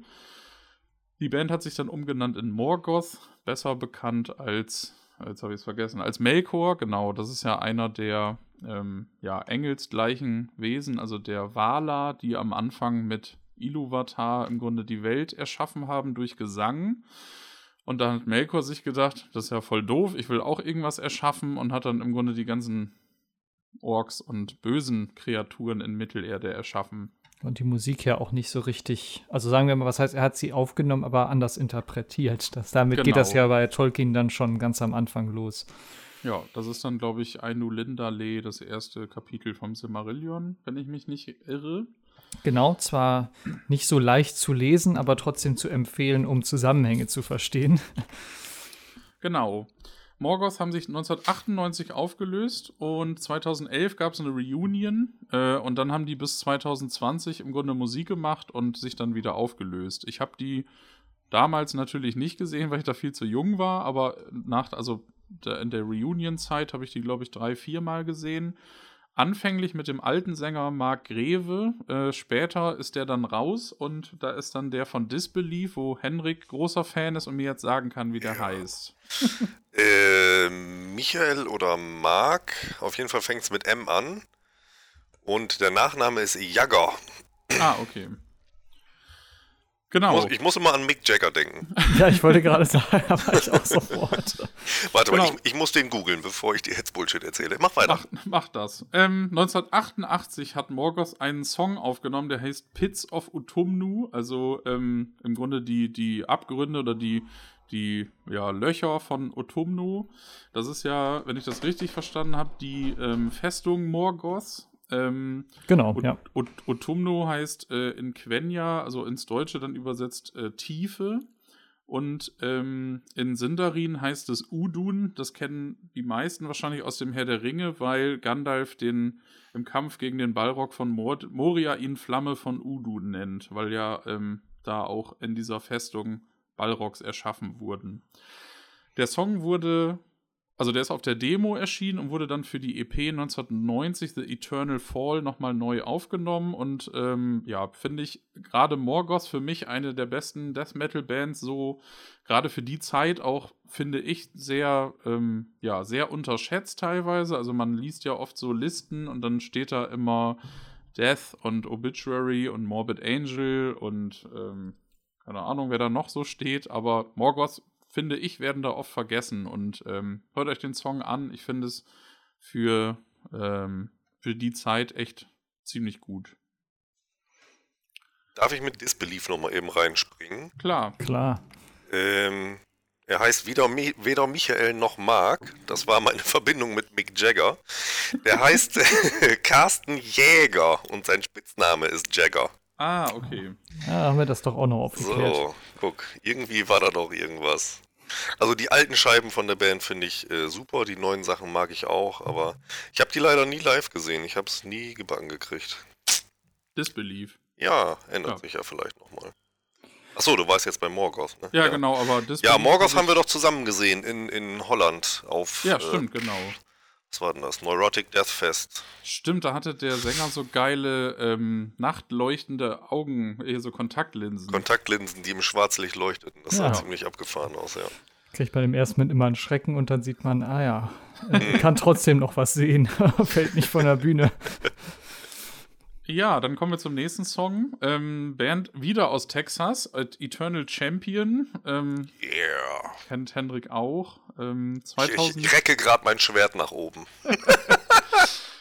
Die Band hat sich dann umgenannt in Morgoth, besser bekannt als, jetzt habe ich es vergessen, als Melkor, genau, das ist ja einer der ähm, ja, engelsgleichen Wesen, also der Wala, die am Anfang mit Iluvatar im Grunde die Welt erschaffen haben durch Gesang. Und dann hat Melkor sich gedacht, das ist ja voll doof, ich will auch irgendwas erschaffen und hat dann im Grunde die ganzen Orks und bösen Kreaturen in Mittelerde erschaffen. Und die Musik ja auch nicht so richtig, also sagen wir mal, was heißt, er hat sie aufgenommen, aber anders interpretiert. Das, damit genau. geht das genau. ja bei Tolkien dann schon ganz am Anfang los. Ja, das ist dann, glaube ich, Ainu Lindale, das erste Kapitel vom Silmarillion, wenn ich mich nicht irre. Genau, zwar nicht so leicht zu lesen, aber trotzdem zu empfehlen, um Zusammenhänge zu verstehen. Genau. Morgoth haben sich 1998 aufgelöst und 2011 gab es eine Reunion äh, und dann haben die bis 2020 im Grunde Musik gemacht und sich dann wieder aufgelöst. Ich habe die damals natürlich nicht gesehen, weil ich da viel zu jung war, aber nach, also in der Reunion-Zeit habe ich die, glaube ich, drei, vier Mal gesehen. Anfänglich mit dem alten Sänger Mark Greve, äh, später ist der dann raus und da ist dann der von Disbelief, wo Henrik großer Fan ist und mir jetzt sagen kann, wie der ja. heißt. äh, Michael oder Mark, auf jeden Fall fängt es mit M an und der Nachname ist Jagger. Ah, okay. Genau. Ich muss, ich muss immer an Mick Jagger denken. Ja, ich wollte gerade sagen, aber ich auch sofort. Warte genau. mal, ich, ich, muss den googeln, bevor ich dir jetzt Bullshit erzähle. Mach weiter. Mach, mach das. Ähm, 1988 hat Morgoth einen Song aufgenommen, der heißt Pits of Utumnu, also ähm, im Grunde die, die Abgründe oder die, die ja, Löcher von Utumnu. Das ist ja, wenn ich das richtig verstanden habe, die ähm, Festung Morgoth ähm, genau, Ut ja. Ut Utumno heißt äh, in Quenya, also ins Deutsche dann übersetzt äh, Tiefe. Und ähm, in Sindarin heißt es Udun. Das kennen die meisten wahrscheinlich aus dem Herr der Ringe, weil Gandalf den im Kampf gegen den Balrog von Mor Moria ihn Flamme von Udun nennt, weil ja ähm, da auch in dieser Festung Balrogs erschaffen wurden. Der Song wurde also der ist auf der Demo erschienen und wurde dann für die EP 1990 The Eternal Fall nochmal neu aufgenommen und ähm, ja, finde ich gerade Morgoth für mich eine der besten Death Metal Bands, so gerade für die Zeit auch, finde ich, sehr, ähm, ja, sehr unterschätzt teilweise. Also man liest ja oft so Listen und dann steht da immer Death und Obituary und Morbid Angel und ähm, keine Ahnung, wer da noch so steht, aber Morgoth finde ich, werden da oft vergessen. Und ähm, hört euch den Song an. Ich finde es für, ähm, für die Zeit echt ziemlich gut. Darf ich mit Disbelief nochmal eben reinspringen? Klar. Klar. Ähm, er heißt weder, weder Michael noch Mark. Das war meine Verbindung mit Mick Jagger. Der heißt Carsten Jäger und sein Spitzname ist Jagger. Ah, okay. Ja, haben wir das doch auch noch aufgeklärt. So, guck, irgendwie war da doch irgendwas. Also die alten Scheiben von der Band finde ich äh, super, die neuen Sachen mag ich auch, aber ich habe die leider nie live gesehen. Ich habe es nie gebacken gekriegt. Disbelief. Ja, ändert ja. sich ja vielleicht nochmal. Achso, du warst jetzt bei Morgoth, ne? Ja, ja. genau, aber Disbelief. Ja, Morgoth haben wir doch zusammen gesehen in, in Holland auf. Ja, stimmt, äh, genau. Was war denn das? Neurotic Death Fest. Stimmt, da hatte der Sänger so geile ähm, nachtleuchtende Augen, eher so Kontaktlinsen. Kontaktlinsen, die im Schwarzlicht leuchteten. Das ja. sah ziemlich abgefahren aus, ja. Kriegt bei dem ersten Moment immer einen Schrecken und dann sieht man, ah ja, er kann trotzdem noch was sehen, fällt nicht von der Bühne. Ja, dann kommen wir zum nächsten Song. Ähm, Band wieder aus Texas, Eternal Champion. Ähm, yeah. Kennt Hendrik auch. Ähm, 2000 ich, ich recke gerade mein Schwert nach oben.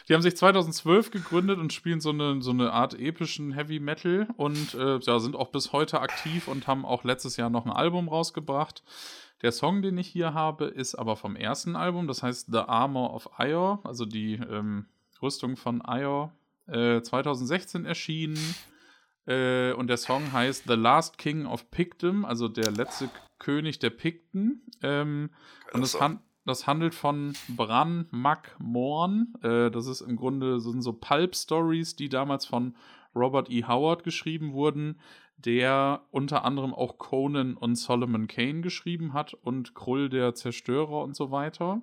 Die haben sich 2012 gegründet und spielen so eine, so eine Art epischen Heavy Metal und äh, ja, sind auch bis heute aktiv und haben auch letztes Jahr noch ein Album rausgebracht. Der Song, den ich hier habe, ist aber vom ersten Album, das heißt The Armor of Ior, also die ähm, Rüstung von Ior, äh, 2016 erschienen. Äh, und der Song heißt The Last King of Pictum, also der letzte König der Pikten. Ähm, und das, han das, handelt von Bran Mac Morn. Äh, das ist im Grunde sind so Pulp-Stories, die damals von Robert E. Howard geschrieben wurden, der unter anderem auch Conan und Solomon Kane geschrieben hat und Krull der Zerstörer und so weiter.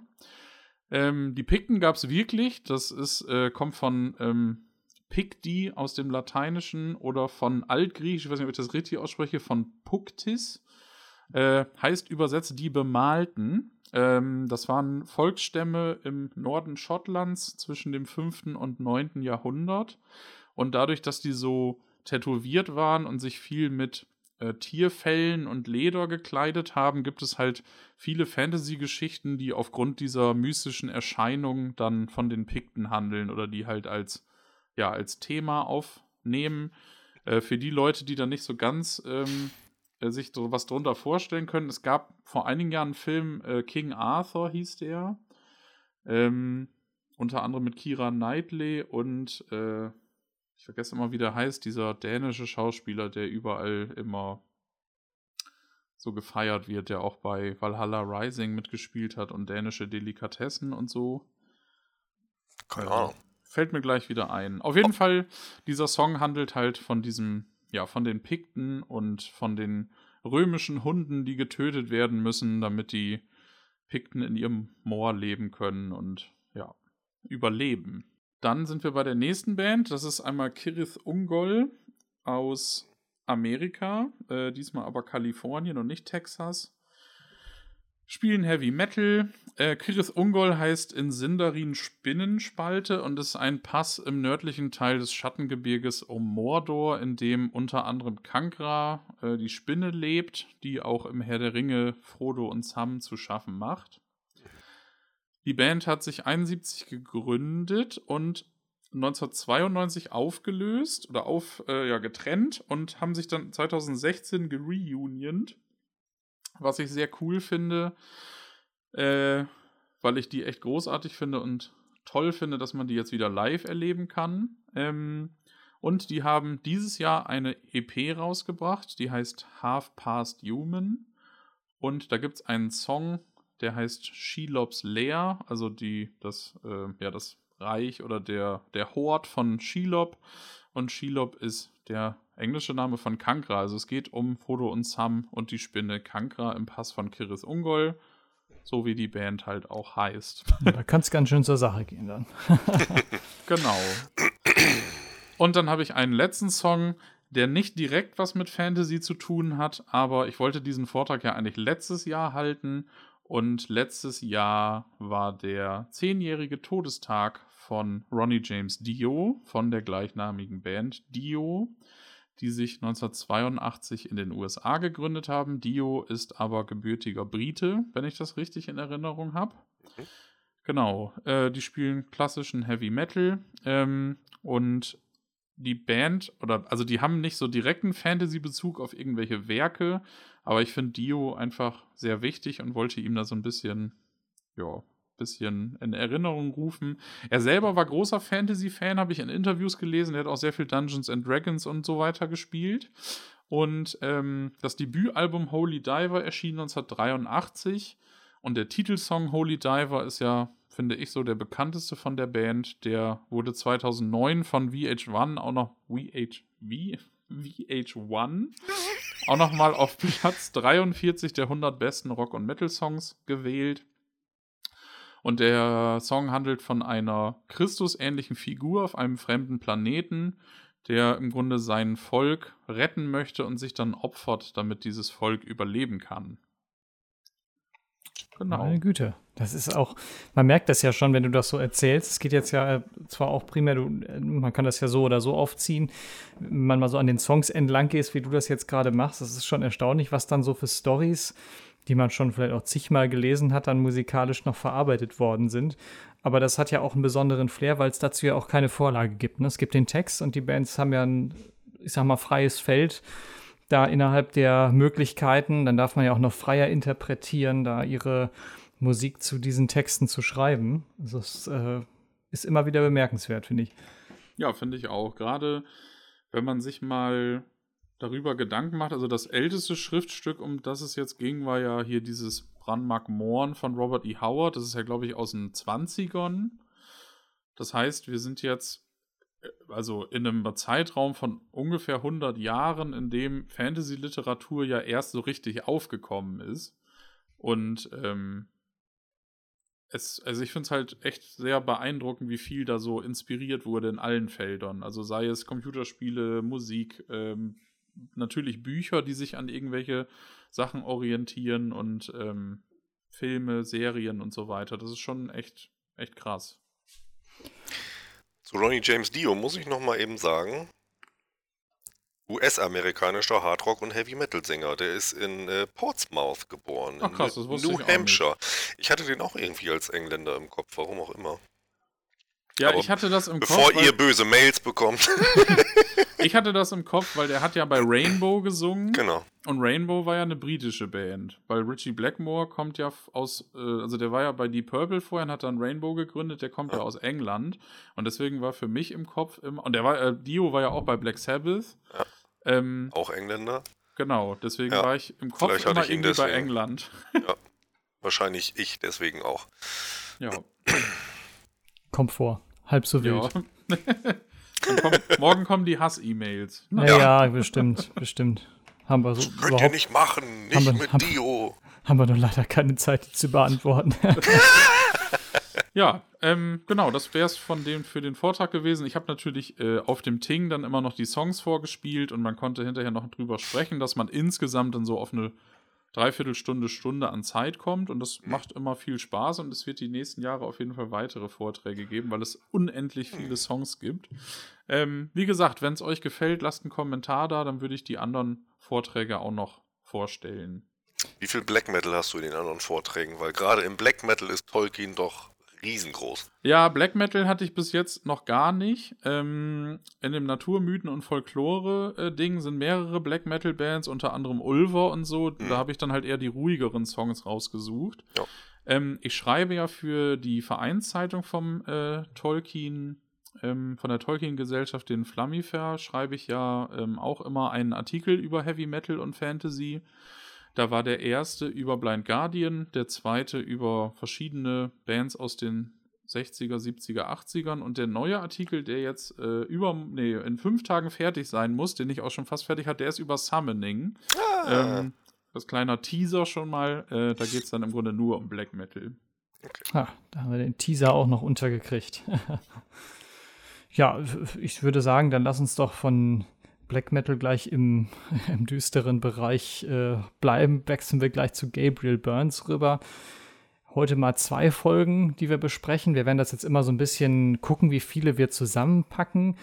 Ähm, die Pikten gab es wirklich. Das ist, äh, kommt von ähm, Picti aus dem Lateinischen oder von Altgriechisch, ich weiß nicht, ob ich das richtig ausspreche, von Puktis. Äh, heißt übersetzt die Bemalten. Ähm, das waren Volksstämme im Norden Schottlands zwischen dem 5. und 9. Jahrhundert. Und dadurch, dass die so tätowiert waren und sich viel mit äh, Tierfellen und Leder gekleidet haben, gibt es halt viele Fantasy-Geschichten, die aufgrund dieser mystischen Erscheinung dann von den Pikten handeln oder die halt als, ja, als Thema aufnehmen. Äh, für die Leute, die da nicht so ganz ähm, äh, sich so was drunter vorstellen können, es gab vor einigen Jahren einen Film, äh, King Arthur hieß der. Ähm, unter anderem mit Kira Knightley und äh, ich vergesse immer, wie der heißt, dieser dänische Schauspieler, der überall immer so gefeiert wird, der auch bei Valhalla Rising mitgespielt hat und dänische Delikatessen und so. Keine Ahnung. Fällt mir gleich wieder ein. Auf jeden oh. Fall, dieser Song handelt halt von diesem, ja, von den Pikten und von den römischen Hunden, die getötet werden müssen, damit die Pikten in ihrem Moor leben können und ja, überleben. Dann sind wir bei der nächsten Band. Das ist einmal Kirith Ungol aus Amerika, äh, diesmal aber Kalifornien und nicht Texas. Spielen Heavy Metal. Äh, Kirith Ungol heißt in Sindarin Spinnenspalte und ist ein Pass im nördlichen Teil des Schattengebirges um Mordor, in dem unter anderem Kankra, äh, die Spinne, lebt, die auch im Herr der Ringe Frodo und Sam zu schaffen macht. Die Band hat sich 71 gegründet und 1992 aufgelöst oder auf, äh, ja, getrennt und haben sich dann 2016 gereunioned. Was ich sehr cool finde, äh, weil ich die echt großartig finde und toll finde, dass man die jetzt wieder live erleben kann. Ähm, und die haben dieses Jahr eine EP rausgebracht, die heißt Half Past Human. Und da gibt es einen Song, der heißt Shelobs Lair, also die, das, äh, ja, das Reich oder der, der Hort von Shelob. Und Shelob ist der englische Name von Kankra. Also es geht um Frodo und Sam und die Spinne Kankra im Pass von Kiris Ungol. So wie die Band halt auch heißt. Da kann es ganz schön zur Sache gehen dann. genau. Und dann habe ich einen letzten Song, der nicht direkt was mit Fantasy zu tun hat, aber ich wollte diesen Vortrag ja eigentlich letztes Jahr halten und letztes Jahr war der zehnjährige Todestag von Ronnie James Dio von der gleichnamigen Band Dio, die sich 1982 in den USA gegründet haben. Dio ist aber gebürtiger Brite, wenn ich das richtig in Erinnerung habe. Mhm. Genau, äh, die spielen klassischen Heavy Metal ähm, und die Band, oder also die haben nicht so direkten Fantasy-Bezug auf irgendwelche Werke, aber ich finde Dio einfach sehr wichtig und wollte ihm da so ein bisschen, ja, bisschen in Erinnerung rufen. Er selber war großer Fantasy-Fan, habe ich in Interviews gelesen. Er hat auch sehr viel Dungeons and Dragons und so weiter gespielt. Und ähm, das Debütalbum Holy Diver erschien 1983. Und der Titelsong Holy Diver ist ja, finde ich, so der bekannteste von der Band. Der wurde 2009 von VH1 auch noch VH, VH1 auch nochmal auf Platz 43 der 100 besten Rock- und Metal-Songs gewählt. Und der Song handelt von einer Christusähnlichen Figur auf einem fremden Planeten, der im Grunde sein Volk retten möchte und sich dann opfert, damit dieses Volk überleben kann. Genau. Meine Güte. Das ist auch, man merkt das ja schon, wenn du das so erzählst. Es geht jetzt ja äh, zwar auch primär, du, äh, man kann das ja so oder so aufziehen, wenn man mal so an den Songs entlang gehst, wie du das jetzt gerade machst. Das ist schon erstaunlich, was dann so für Stories, die man schon vielleicht auch zigmal gelesen hat, dann musikalisch noch verarbeitet worden sind. Aber das hat ja auch einen besonderen Flair, weil es dazu ja auch keine Vorlage gibt. Ne? Es gibt den Text und die Bands haben ja ein, ich sag mal, freies Feld da innerhalb der Möglichkeiten. Dann darf man ja auch noch freier interpretieren, da ihre Musik zu diesen Texten zu schreiben. Also es äh, ist immer wieder bemerkenswert, finde ich. Ja, finde ich auch. Gerade wenn man sich mal darüber Gedanken macht, also das älteste Schriftstück, um das es jetzt ging, war ja hier dieses Brandmark Morn von Robert E. Howard. Das ist ja, glaube ich, aus den 20ern. Das heißt, wir sind jetzt äh, also in einem Zeitraum von ungefähr 100 Jahren, in dem Fantasy-Literatur ja erst so richtig aufgekommen ist. Und ähm, es, also ich finde es halt echt sehr beeindruckend, wie viel da so inspiriert wurde in allen Feldern. Also sei es Computerspiele, Musik, ähm, natürlich Bücher, die sich an irgendwelche Sachen orientieren und ähm, Filme, Serien und so weiter. Das ist schon echt, echt krass. Zu Ronnie James Dio muss ich nochmal eben sagen, US-amerikanischer Hardrock- und Heavy-Metal-Sänger. Der ist in äh, Portsmouth geboren. Ach krass, das wusste New ich Hampshire. Ich hatte den auch irgendwie als Engländer im Kopf, warum auch immer. Ja, Aber ich hatte das im Bevor Kopf. ihr böse Mails bekommt. ich hatte das im Kopf, weil der hat ja bei Rainbow gesungen. genau. Und Rainbow war ja eine britische Band, weil Richie Blackmore kommt ja aus, äh, also der war ja bei Deep Purple vorher und hat dann Rainbow gegründet, der kommt ja, ja aus England und deswegen war für mich im Kopf immer, und der war, äh, Dio war ja auch bei Black Sabbath. Ja. Ähm, auch Engländer. Genau, deswegen Ja, war ich im Kopf vielleicht immer irgendwie bei deswegen. England. Ja. Wahrscheinlich ich deswegen auch. Ja, Kommt vor. Halb so ja. wild. Dann kommt, morgen kommen die Hass-E-Mails. Ja, Ja. ja, bestimmt, bestimmt. Haben wir so Könnt ihr nicht machen, nicht Haben wir- mit haben- Dio. haben wir doch leider keine Zeit, die zu beantworten. Ja, ähm, genau, das wäre es von dem für den Vortrag gewesen. Ich habe natürlich äh, auf dem Ting dann immer noch die Songs vorgespielt und man konnte hinterher noch drüber sprechen, dass man insgesamt dann so auf eine Dreiviertelstunde, Stunde an Zeit kommt und das macht immer viel Spaß und es wird die nächsten Jahre auf jeden Fall weitere Vorträge geben, weil es unendlich viele Songs gibt. Ähm, wie gesagt, wenn es euch gefällt, lasst einen Kommentar da, dann würde ich die anderen Vorträge auch noch vorstellen. Wie viel Black Metal hast du in den anderen Vorträgen? Weil gerade im Black Metal ist Tolkien doch riesengroß. Ja, Black Metal hatte ich bis jetzt noch gar nicht. Ähm, in dem Naturmythen- und Folklore-Ding sind mehrere Black Metal-Bands, unter anderem Ulver und so. Da habe ich dann halt eher die ruhigeren Songs rausgesucht. Ja. Ähm, ich schreibe ja für die Vereinszeitung vom äh, Tolkien, ähm, von der Tolkien-Gesellschaft, den Flamifer, schreibe ich ja ähm, auch immer einen Artikel über Heavy Metal und Fantasy. Da war der erste über Blind Guardian, der zweite über verschiedene Bands aus den 60er, 70er, 80ern und der neue Artikel, der jetzt äh, über, nee, in fünf Tagen fertig sein muss, den ich auch schon fast fertig hatte, der ist über Summoning. Ah, Ähm, das kleiner Teaser schon mal, äh, da geht es dann im Grunde nur um Black Metal. Ah, da haben wir den Teaser auch noch untergekriegt. ja, ich würde sagen, dann lass uns doch von Black Metal gleich im, im düsteren Bereich äh, bleiben. Wechseln wir gleich zu Gabriel Burns rüber. Heute mal zwei Folgen, die wir besprechen. Wir werden das jetzt immer so ein bisschen gucken, wie viele wir zusammenpacken,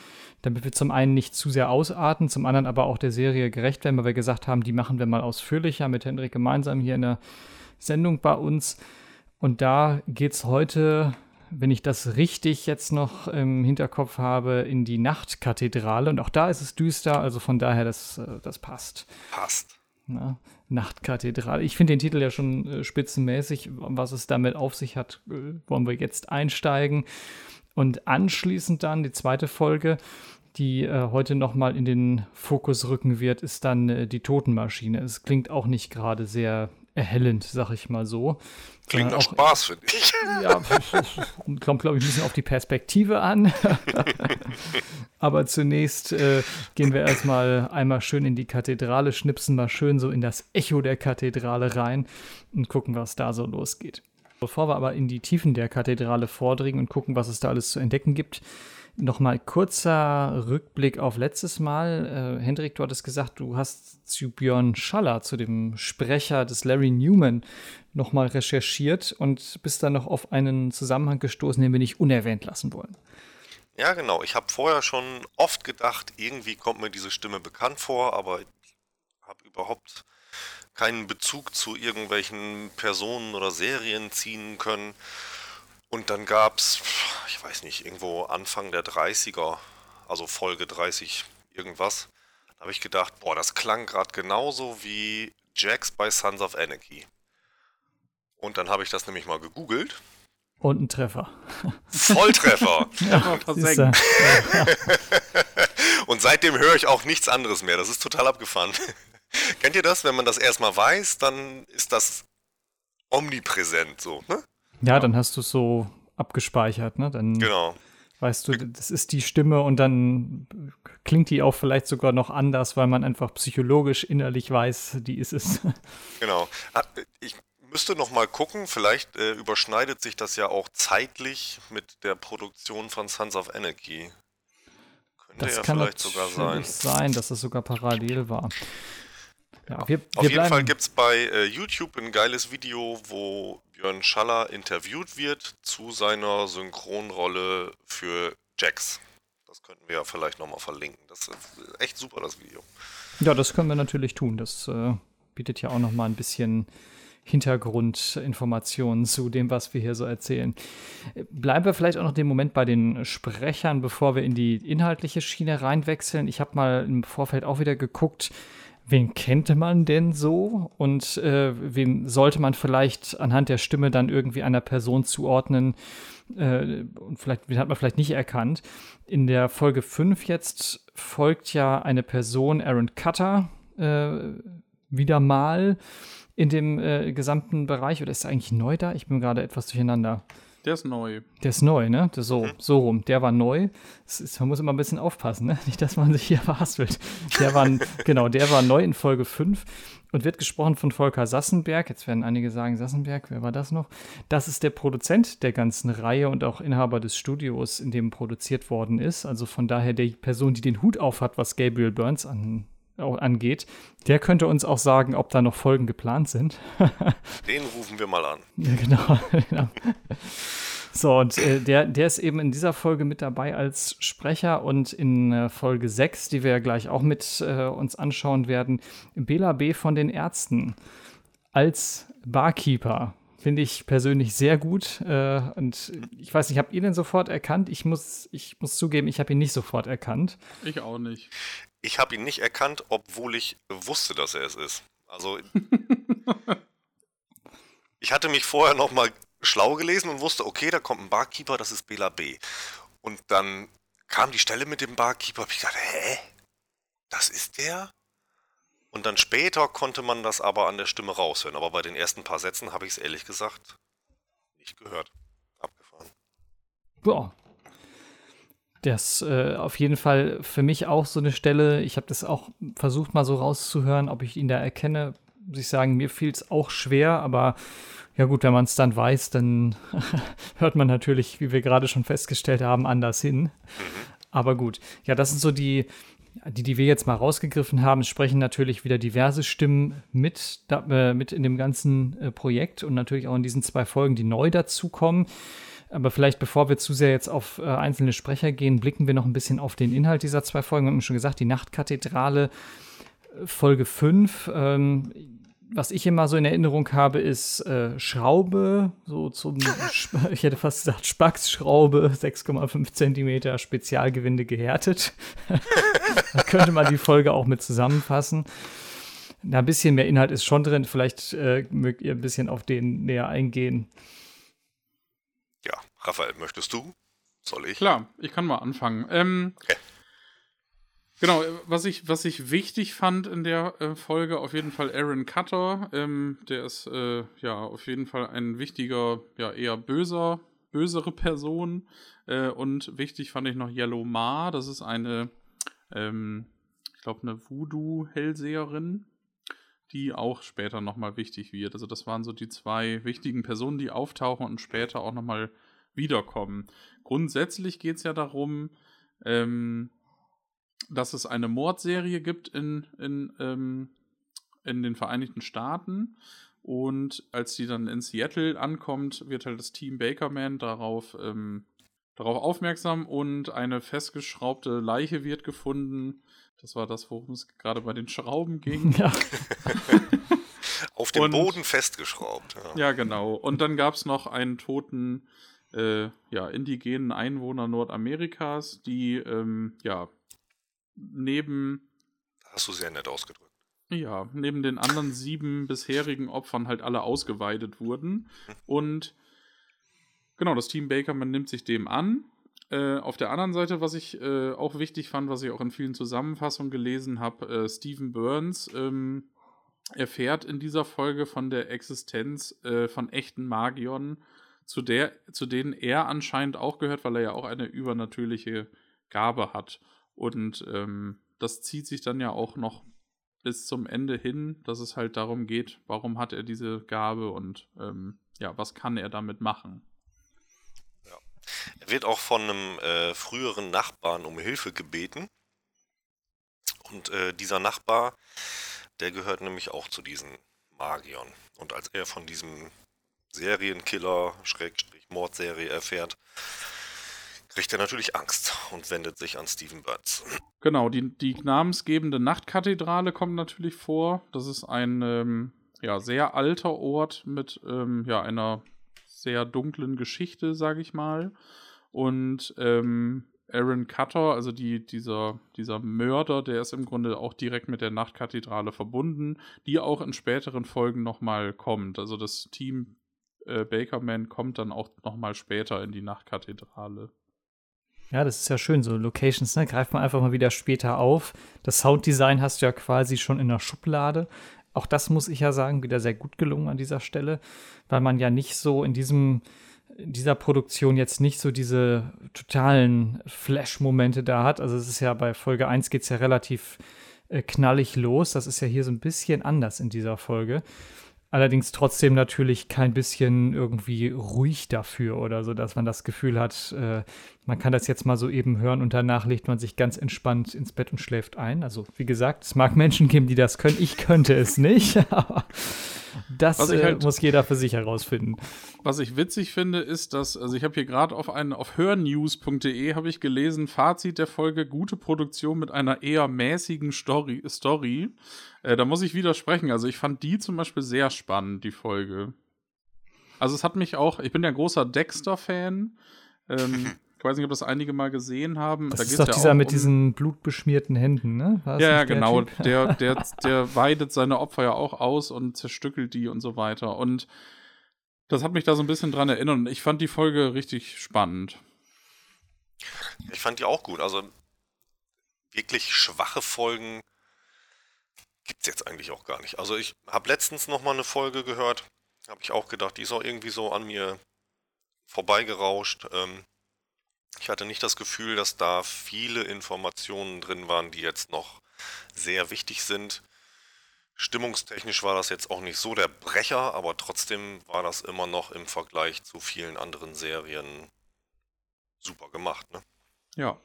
damit wir zum einen nicht zu sehr ausarten, zum anderen aber auch der Serie gerecht werden, weil wir gesagt haben, die machen wir mal ausführlicher mit Hendrik gemeinsam hier in der Sendung bei uns. Und da geht es heute, wenn ich das richtig jetzt noch im Hinterkopf habe, in die Nachtkathedrale. Und auch da ist es düster, also von daher, das, äh, das passt. passt. Na, Nachtkathedrale. Ich finde den Titel ja schon äh, spitzenmäßig. Was es damit auf sich hat, äh, wollen wir jetzt einsteigen. Und anschließend dann die zweite Folge, die äh, heute nochmal in den Fokus rücken wird, ist dann äh, die Totenmaschine. Es klingt auch nicht gerade sehr erhellend, sag ich mal so. Klingt nach auch- Spaß, finde ich. ja, kommt, glaube ich, ein bisschen auf die Perspektive an. Aber zunächst äh, gehen wir erstmal einmal schön in die Kathedrale, schnipsen mal schön so in das Echo der Kathedrale rein und gucken, was da so losgeht. Bevor wir aber in die Tiefen der Kathedrale vordringen und gucken, was es da alles zu entdecken gibt, Nochmal kurzer Rückblick auf letztes Mal. Äh, Hendrik, du hattest gesagt, du hast zu Björn Schaller, zu dem Sprecher des Larry Newman, nochmal recherchiert und bist dann noch auf einen Zusammenhang gestoßen, den wir nicht unerwähnt lassen wollen. Ja, genau. Ich habe vorher schon oft gedacht, irgendwie kommt mir diese Stimme bekannt vor, aber ich habe überhaupt keinen Bezug zu irgendwelchen Personen oder Serien ziehen können. Und dann gab es, ich weiß nicht, irgendwo Anfang der 30er, also Folge 30 irgendwas. Da habe ich gedacht, boah, das klang gerade genauso wie Jax bei Sons of Anarchy. Und dann habe ich das nämlich mal gegoogelt. Und ein Treffer. Volltreffer. ja, versenkt. Und seitdem höre ich auch nichts anderes mehr. Das ist total abgefahren. Kennt ihr das? Wenn man das erstmal weiß, dann ist das omnipräsent so, ne? Ja, dann hast du es so abgespeichert, ne? Dann genau. weißt du, das ist die Stimme und dann klingt die auch vielleicht sogar noch anders, weil man einfach psychologisch innerlich weiß, die ist es. Genau. Ah, ich müsste noch mal gucken, vielleicht äh, überschneidet sich das ja auch zeitlich mit der Produktion von Sons of Anarchy. Könnte das ja kann vielleicht sogar sein. sein, dass es sogar parallel war. Ja, wir, wir Auf jeden Fall gibt es bei äh, YouTube ein geiles Video, wo Björn Schaller interviewt wird zu seiner Synchronrolle für Jax. Das könnten wir ja vielleicht nochmal verlinken. Das ist echt super, das Video. Ja, das können wir natürlich tun. Das äh, bietet ja auch nochmal ein bisschen Hintergrundinformationen zu dem, was wir hier so erzählen. Bleiben wir vielleicht auch noch den Moment bei den Sprechern, bevor wir in die inhaltliche Schiene reinwechseln. Ich habe mal im Vorfeld auch wieder geguckt, wen kennt man denn so und äh, wen sollte man vielleicht anhand der Stimme dann irgendwie einer Person zuordnen äh, und vielleicht, wen hat man vielleicht nicht erkannt. In der Folge 5 jetzt folgt ja eine Person, Aaron Cutter, äh, wieder mal in dem äh, gesamten Bereich oder ist er eigentlich neu da? Ich bin gerade etwas durcheinander. Der ist neu. Der ist neu, ne? So, mhm. so rum. Der war neu. Ist, man muss immer ein bisschen aufpassen, ne? Nicht, dass man sich hier verhaspelt. Der war, genau, der war neu in Folge 5 und wird gesprochen von Volker Sassenberg. Jetzt werden einige sagen, Sassenberg, wer war das noch? Das ist der Produzent der ganzen Reihe und auch Inhaber des Studios, in dem produziert worden ist. Also von daher die Person, die den Hut auf hat, was Gabriel Burns an, angeht. Der könnte uns auch sagen, ob da noch Folgen geplant sind. Den rufen wir mal an. Ja, genau. genau. So, und äh, der, der ist eben in dieser Folge mit dabei als Sprecher und in äh, Folge 6, die wir ja gleich auch mit äh, uns anschauen werden, Bela B. von den Ärzten als Barkeeper. Finde ich persönlich sehr gut. Äh, und ich weiß nicht, habt ihr den sofort erkannt? Ich muss, ich muss zugeben, ich habe ihn nicht sofort erkannt. Ich auch nicht. Ich habe ihn nicht erkannt, obwohl ich wusste, dass er es ist. Also ich hatte mich vorher noch mal schlau gelesen und wusste, okay, da kommt ein Barkeeper, das ist Bela B. Und dann kam die Stelle mit dem Barkeeper, hab ich gedacht, hä? Das ist der? Und dann später konnte man das aber an der Stimme raushören. Aber bei den ersten paar Sätzen habe ich es ehrlich gesagt nicht gehört. Abgefahren. Boah, das äh, auf jeden Fall für mich auch so eine Stelle. Ich habe das auch versucht mal so rauszuhören, ob ich ihn da erkenne. Muss ich sagen, mir fiel es auch schwer, aber ja gut, wenn man es dann weiß, dann hört man natürlich, wie wir gerade schon festgestellt haben, anders hin. Aber gut, ja, das sind so die, die, die wir jetzt mal rausgegriffen haben. Sprechen natürlich wieder diverse Stimmen mit, da, äh, mit in dem ganzen äh, Projekt und natürlich auch in diesen zwei Folgen, die neu dazukommen. Aber vielleicht, bevor wir zu sehr jetzt auf äh, einzelne Sprecher gehen, blicken wir noch ein bisschen auf den Inhalt dieser zwei Folgen. Wir haben schon gesagt, die Nachtkathedrale, äh, Folge 5. Ähm, was ich immer so in Erinnerung habe, ist äh, Schraube, so zum, ich hätte fast gesagt Spacksschraube, 6,5 Zentimeter Spezialgewinde gehärtet. da könnte man die Folge auch mit zusammenfassen. Na, ein bisschen mehr Inhalt ist schon drin. Vielleicht äh, mögt ihr ein bisschen auf den näher eingehen. Raphael, möchtest du? Soll ich? Klar, ich kann mal anfangen. Ähm, okay. Genau, was ich, was ich wichtig fand in der äh, Folge, auf jeden Fall Aaron Cutter. Ähm, der ist äh, ja auf jeden Fall ein wichtiger, ja eher böser, bösere Person. Äh, und wichtig fand ich noch Yellow Ma. Das ist eine, ähm, ich glaube, eine Voodoo-Hellseherin, die auch später nochmal wichtig wird. Also das waren so die zwei wichtigen Personen, die auftauchen und später auch nochmal wiederkommen. Grundsätzlich geht es ja darum, ähm, dass es eine Mordserie gibt in, in, ähm, in den Vereinigten Staaten. Und als die dann in Seattle ankommt, wird halt das Team Bakerman darauf, ähm, darauf aufmerksam und eine festgeschraubte Leiche wird gefunden. Das war das, worum es gerade bei den Schrauben ging. Ja. Auf dem und, Boden festgeschraubt. Ja. ja, genau. Und dann gab es noch einen toten äh, ja, indigenen Einwohner Nordamerikas, die ähm, ja neben hast du sehr nett ausgedrückt. Ja, neben den anderen sieben bisherigen Opfern halt alle ausgeweidet wurden. Und genau, das Team Bakerman nimmt sich dem an. Äh, auf der anderen Seite, was ich äh, auch wichtig fand, was ich auch in vielen Zusammenfassungen gelesen habe, äh, Stephen Burns ähm, erfährt in dieser Folge von der Existenz äh, von echten Magiern, zu, der, zu denen er anscheinend auch gehört, weil er ja auch eine übernatürliche Gabe hat. Und ähm, das zieht sich dann ja auch noch bis zum Ende hin, dass es halt darum geht, warum hat er diese Gabe und ähm, ja, was kann er damit machen. Ja. Er wird auch von einem äh, früheren Nachbarn um Hilfe gebeten. Und äh, dieser Nachbar, der gehört nämlich auch zu diesen Magiern. Und als er von diesem Serienkiller, Schrägstrich Mordserie erfährt, kriegt er natürlich Angst und wendet sich an Stephen Burns. Genau, die, die namensgebende Nachtkathedrale kommt natürlich vor. Das ist ein ähm, ja, sehr alter Ort mit ähm, ja, einer sehr dunklen Geschichte, sage ich mal. Und ähm, Aaron Cutter, also die, dieser, dieser Mörder, der ist im Grunde auch direkt mit der Nachtkathedrale verbunden, die auch in späteren Folgen nochmal kommt. Also das Team äh, Bakerman kommt dann auch nochmal später in die Nachtkathedrale. Ja, das ist ja schön, so Locations, ne? Greift man einfach mal wieder später auf. Das Sounddesign hast du ja quasi schon in der Schublade. Auch das muss ich ja sagen, wieder sehr gut gelungen an dieser Stelle, weil man ja nicht so in diesem, in dieser Produktion jetzt nicht so diese totalen Flash-Momente da hat. Also es ist ja bei Folge 1 geht es ja relativ äh, knallig los. Das ist ja hier so ein bisschen anders in dieser Folge. Allerdings trotzdem natürlich kein bisschen irgendwie ruhig dafür oder so, dass man das Gefühl hat, äh, man kann das jetzt mal so eben hören und danach legt man sich ganz entspannt ins Bett und schläft ein. Also wie gesagt, es mag Menschen geben, die das können. Ich könnte es nicht, aber das äh, halt, muss jeder für sich herausfinden. Was ich witzig finde, ist, dass, also ich habe hier gerade auf einen, auf hörnews.de habe ich gelesen, Fazit der Folge, gute Produktion mit einer eher mäßigen Story. Story. Äh, da muss ich widersprechen. Also ich fand die zum Beispiel sehr spannend, die Folge. Also es hat mich auch, ich bin ja großer Dexter-Fan. Ähm, ich weiß nicht, ob das einige mal gesehen haben. Das da ist doch dieser mit um, diesen blutbeschmierten Händen, ne? ja, ja, genau. Der, der, der weidet seine Opfer ja auch aus und zerstückelt die und so weiter. Und das hat mich da so ein bisschen dran erinnert. Und ich fand die Folge richtig spannend. Ich fand die auch gut. Also wirklich schwache Folgen gibt es jetzt eigentlich auch gar nicht. Also ich habe letztens noch mal eine Folge gehört, habe ich auch gedacht, die ist auch irgendwie so an mir vorbeigerauscht. Ähm, ich hatte nicht das Gefühl, dass da viele Informationen drin waren, die jetzt noch sehr wichtig sind. Stimmungstechnisch war das jetzt auch nicht so der Brecher, aber trotzdem war das immer noch im Vergleich zu vielen anderen Serien super gemacht, ne? Ja.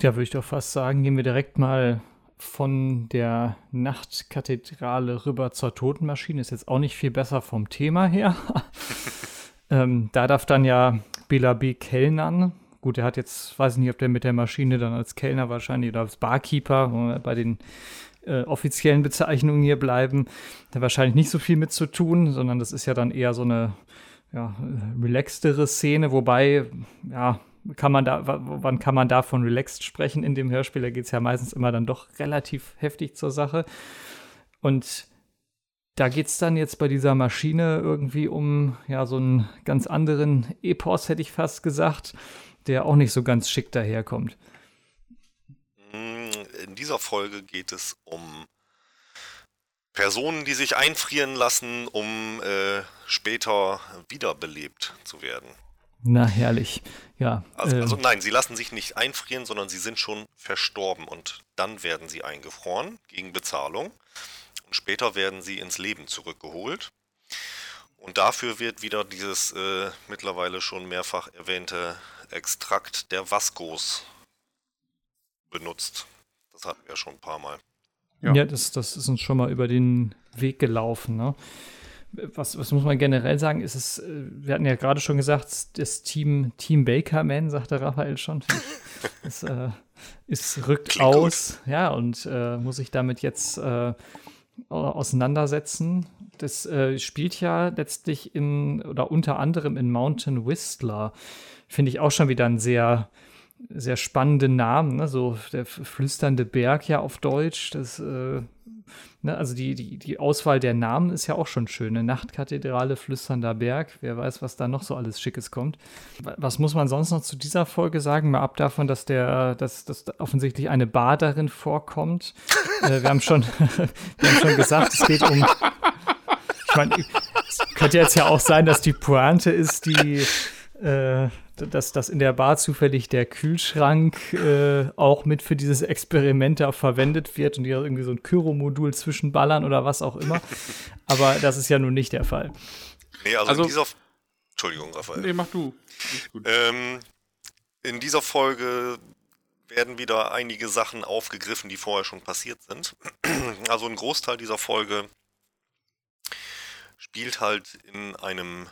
Ja, würde ich doch fast sagen, gehen wir direkt mal von der Nachtkathedrale rüber zur Totenmaschine. Ist jetzt auch nicht viel besser vom Thema her. ähm, da darf dann ja Bela B. kellnern. Gut, er hat jetzt, weiß ich nicht, ob der mit der Maschine dann als Kellner wahrscheinlich oder als Barkeeper bei den äh, offiziellen Bezeichnungen hier bleiben, da wahrscheinlich nicht so viel mit zu tun, sondern das ist ja dann eher so eine ja, relaxtere Szene, wobei, ja, kann man da, wann kann man da von relaxed sprechen in dem Hörspiel? Da geht es ja meistens immer dann doch relativ heftig zur Sache. Und da geht es dann jetzt bei dieser Maschine irgendwie um ja so einen ganz anderen Epos, hätte ich fast gesagt, der auch nicht so ganz schick daherkommt. Hm, in dieser Folge geht es um Personen, die sich einfrieren lassen, um äh, später wiederbelebt zu werden. Na, herrlich. Ja. Also, äh, also, nein, sie lassen sich nicht einfrieren, sondern sie sind schon verstorben und dann werden sie eingefroren gegen Bezahlung. Und später werden sie ins Leben zurückgeholt. Und dafür wird wieder dieses äh, mittlerweile schon mehrfach erwähnte Extrakt der Vascos benutzt. Das hatten wir schon ein paar Mal. Ja, ja das, das ist uns schon mal über den Weg gelaufen. Ne? was, was muss man generell sagen, ist es, äh, wir hatten ja gerade schon gesagt, das Team, Team Bakerman, sagte Raphael schon, es, äh, es rückt Klingt aus, gut. ja, und äh, muss sich damit jetzt äh, auseinandersetzen. Das äh, spielt ja letztlich in, oder unter anderem in Mountain Whistler. Finde ich auch schon wieder ein sehr sehr spannende Namen, ne? so der flüsternde Berg ja auf Deutsch. Das, äh, ne? Also die, die, die Auswahl der Namen ist ja auch schon schön. Eine Nachtkathedrale, flüsternder Berg. Wer weiß, was da noch so alles Schickes kommt. Was muss man sonst noch zu dieser Folge sagen? Mal ab davon, dass der, dass, dass offensichtlich eine Bar darin vorkommt. äh, wir haben schon, wir haben schon gesagt, es geht um. Ich meine, es könnte jetzt ja auch sein, dass die Pointe ist, die äh, dass, dass in der Bar zufällig der Kühlschrank äh, auch mit für dieses Experiment da verwendet wird und die irgendwie so ein Kyro-Modul zwischenballern oder was auch immer. Aber das ist ja nun nicht der Fall. Nee, also, also in dieser. Entschuldigung, Raphael. Nee, mach du. Ähm, in dieser Folge werden wieder einige Sachen aufgegriffen, die vorher schon passiert sind. Also ein Großteil dieser Folge spielt halt in einem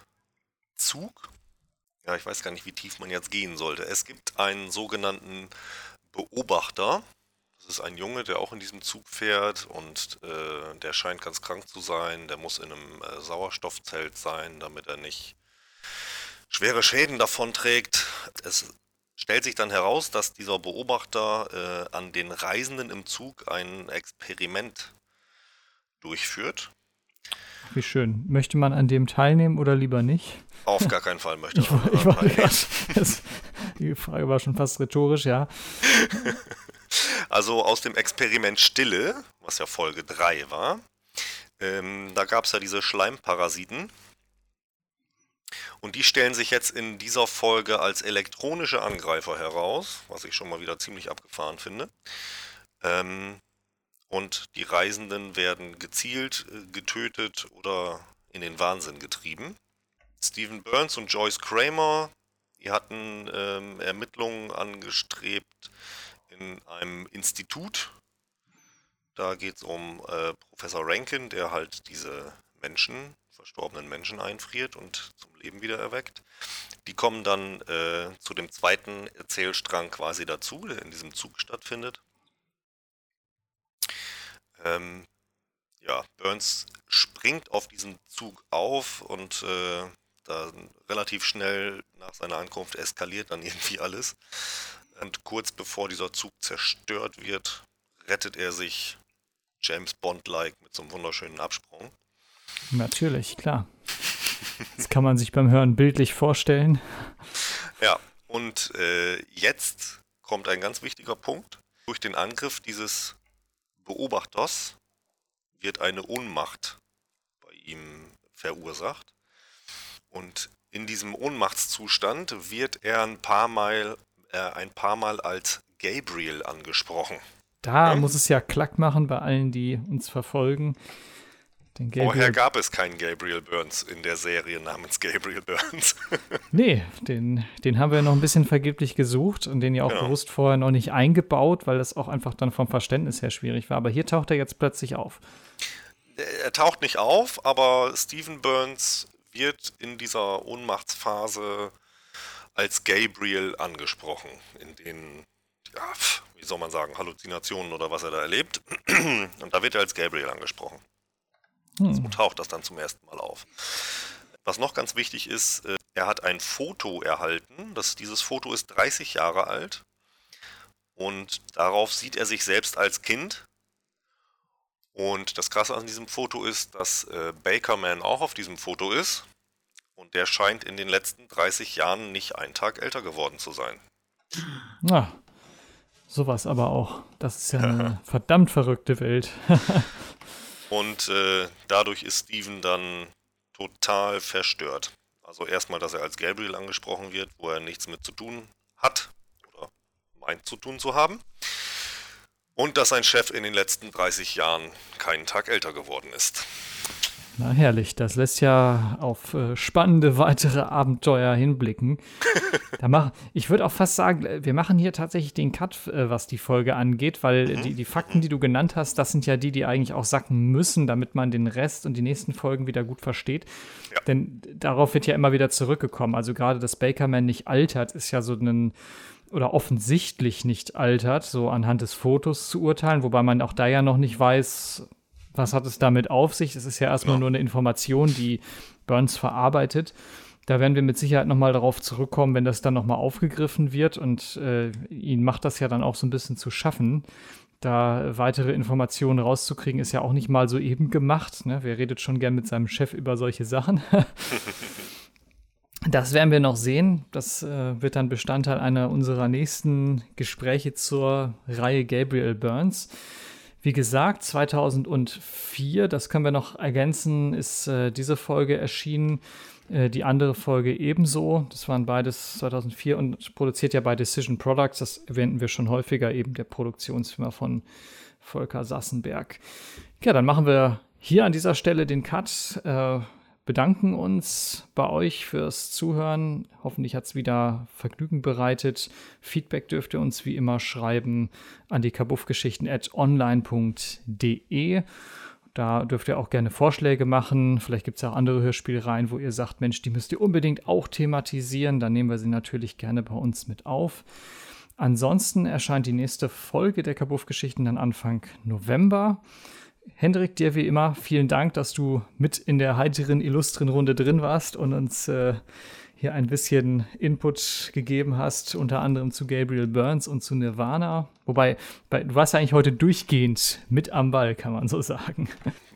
Zug ja, ich weiß gar nicht, wie tief man jetzt gehen sollte. Es gibt einen sogenannten Beobachter. Das ist ein Junge, der auch in diesem Zug fährt und äh, der scheint ganz krank zu sein. Der muss in einem äh, Sauerstoffzelt sein, damit er nicht schwere Schäden davon trägt. Es stellt sich dann heraus, dass dieser Beobachter äh, an den Reisenden im Zug ein Experiment durchführt. Wie schön. Möchte man an dem teilnehmen oder lieber nicht? Auf gar keinen Fall möchte ich. ich, ich das, die Frage war schon fast rhetorisch, ja. Also aus dem Experiment Stille, was ja Folge 3 war, ähm, da gab es ja diese Schleimparasiten. Und die stellen sich jetzt in dieser Folge als elektronische Angreifer heraus, was ich schon mal wieder ziemlich abgefahren finde. Ähm, und die Reisenden werden gezielt, äh, getötet oder in den Wahnsinn getrieben. Stephen Burns und Joyce Kramer, die hatten ähm, Ermittlungen angestrebt in einem Institut. Da geht es um äh, Professor Rankin, der halt diese Menschen, verstorbenen Menschen einfriert und zum Leben wieder erweckt. Die kommen dann äh, zu dem zweiten Erzählstrang quasi dazu, der in diesem Zug stattfindet. Ähm, ja, Burns springt auf diesen Zug auf und äh, dann relativ schnell nach seiner Ankunft eskaliert dann irgendwie alles. Und kurz bevor dieser Zug zerstört wird, rettet er sich James Bond-like mit so einem wunderschönen Absprung. Natürlich, klar. Das kann man sich beim Hören bildlich vorstellen. Ja, und äh, jetzt kommt ein ganz wichtiger Punkt. Durch den Angriff dieses Beobachters wird eine Ohnmacht bei ihm verursacht. Und in diesem Ohnmachtszustand wird er ein paar Mal, äh, ein paar Mal als Gabriel angesprochen. Da ja? muss es ja Klack machen bei allen, die uns verfolgen. Vorher gab es keinen Gabriel Burns in der Serie namens Gabriel Burns. nee, den, den haben wir noch ein bisschen vergeblich gesucht und den ja auch ja. bewusst vorher noch nicht eingebaut, weil das auch einfach dann vom Verständnis her schwierig war. Aber hier taucht er jetzt plötzlich auf. Er taucht nicht auf, aber Stephen Burns wird in dieser Ohnmachtsphase als Gabriel angesprochen, in den, ja, wie soll man sagen, Halluzinationen oder was er da erlebt. Und da wird er als Gabriel angesprochen. Hm. So taucht das dann zum ersten Mal auf. Was noch ganz wichtig ist, äh, er hat ein Foto erhalten. Das, dieses Foto ist 30 Jahre alt. Und darauf sieht er sich selbst als Kind. Und das Krasse an diesem Foto ist, dass äh, Bakerman auch auf diesem Foto ist. Und der scheint in den letzten 30 Jahren nicht einen Tag älter geworden zu sein. Na, sowas aber auch. Das ist ja eine verdammt verrückte Welt. Und äh, dadurch ist Steven dann total verstört. Also erstmal, dass er als Gabriel angesprochen wird, wo er nichts mit zu tun hat oder meint zu tun zu haben. Und dass sein Chef in den letzten 30 Jahren keinen Tag älter geworden ist. Na herrlich, das lässt ja auf äh, spannende weitere Abenteuer hinblicken. da mach, ich würde auch fast sagen, äh, wir machen hier tatsächlich den Cut, äh, was die Folge angeht, weil mhm. die, die Fakten, die du genannt hast, das sind ja die, die eigentlich auch sacken müssen, damit man den Rest und die nächsten Folgen wieder gut versteht. Ja. Denn darauf wird ja immer wieder zurückgekommen. Also gerade, dass Bakerman nicht altert, ist ja so ein oder offensichtlich nicht altert, so anhand des Fotos zu urteilen, wobei man auch da ja noch nicht weiß, was hat es damit auf sich? Es ist ja erstmal ja. nur eine Information, die Burns verarbeitet. Da werden wir mit Sicherheit nochmal darauf zurückkommen, wenn das dann nochmal aufgegriffen wird. Und äh, ihn macht das ja dann auch so ein bisschen zu schaffen. Da weitere Informationen rauszukriegen, ist ja auch nicht mal so eben gemacht. Ne? Wer redet schon gern mit seinem Chef über solche Sachen? das werden wir noch sehen. Das äh, wird dann Bestandteil einer unserer nächsten Gespräche zur Reihe Gabriel Burns. Wie gesagt, 2004, das können wir noch ergänzen, ist äh, diese Folge erschienen. Äh, die andere Folge ebenso. Das waren beides 2004 und produziert ja bei Decision Products. Das erwähnten wir schon häufiger, eben der Produktionsfirma von Volker Sassenberg. Ja, dann machen wir hier an dieser Stelle den Cut. Äh, bedanken uns bei euch fürs Zuhören. Hoffentlich hat es wieder Vergnügen bereitet. Feedback dürft ihr uns wie immer schreiben an die kabuffgeschichten at online.de. Da dürft ihr auch gerne Vorschläge machen. Vielleicht gibt es auch andere Hörspielreihen, wo ihr sagt, Mensch, die müsst ihr unbedingt auch thematisieren. Dann nehmen wir sie natürlich gerne bei uns mit auf. Ansonsten erscheint die nächste Folge der Kabuff-Geschichten dann Anfang November. Hendrik, dir wie immer vielen Dank, dass du mit in der heiteren, illustren Runde drin warst und uns äh, hier ein bisschen Input gegeben hast, unter anderem zu Gabriel Burns und zu Nirvana. Wobei, bei, du warst ja eigentlich heute durchgehend mit am Ball, kann man so sagen.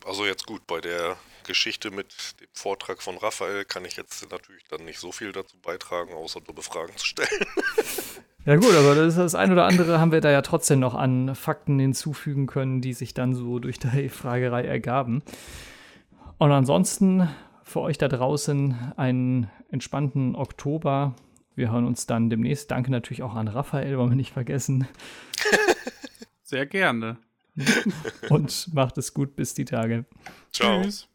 Also jetzt gut, bei der Geschichte mit dem Vortrag von Raphael kann ich jetzt natürlich dann nicht so viel dazu beitragen, außer dumme Fragen zu stellen. Ja gut, aber das, das ein oder andere haben wir da ja trotzdem noch an Fakten hinzufügen können, die sich dann so durch die Fragerei ergaben. Und ansonsten für euch da draußen einen entspannten Oktober. Wir hören uns dann demnächst. Danke natürlich auch an Raphael, wollen wir nicht vergessen. Sehr gerne. Und macht es gut bis die Tage. Ciao. Tschüss.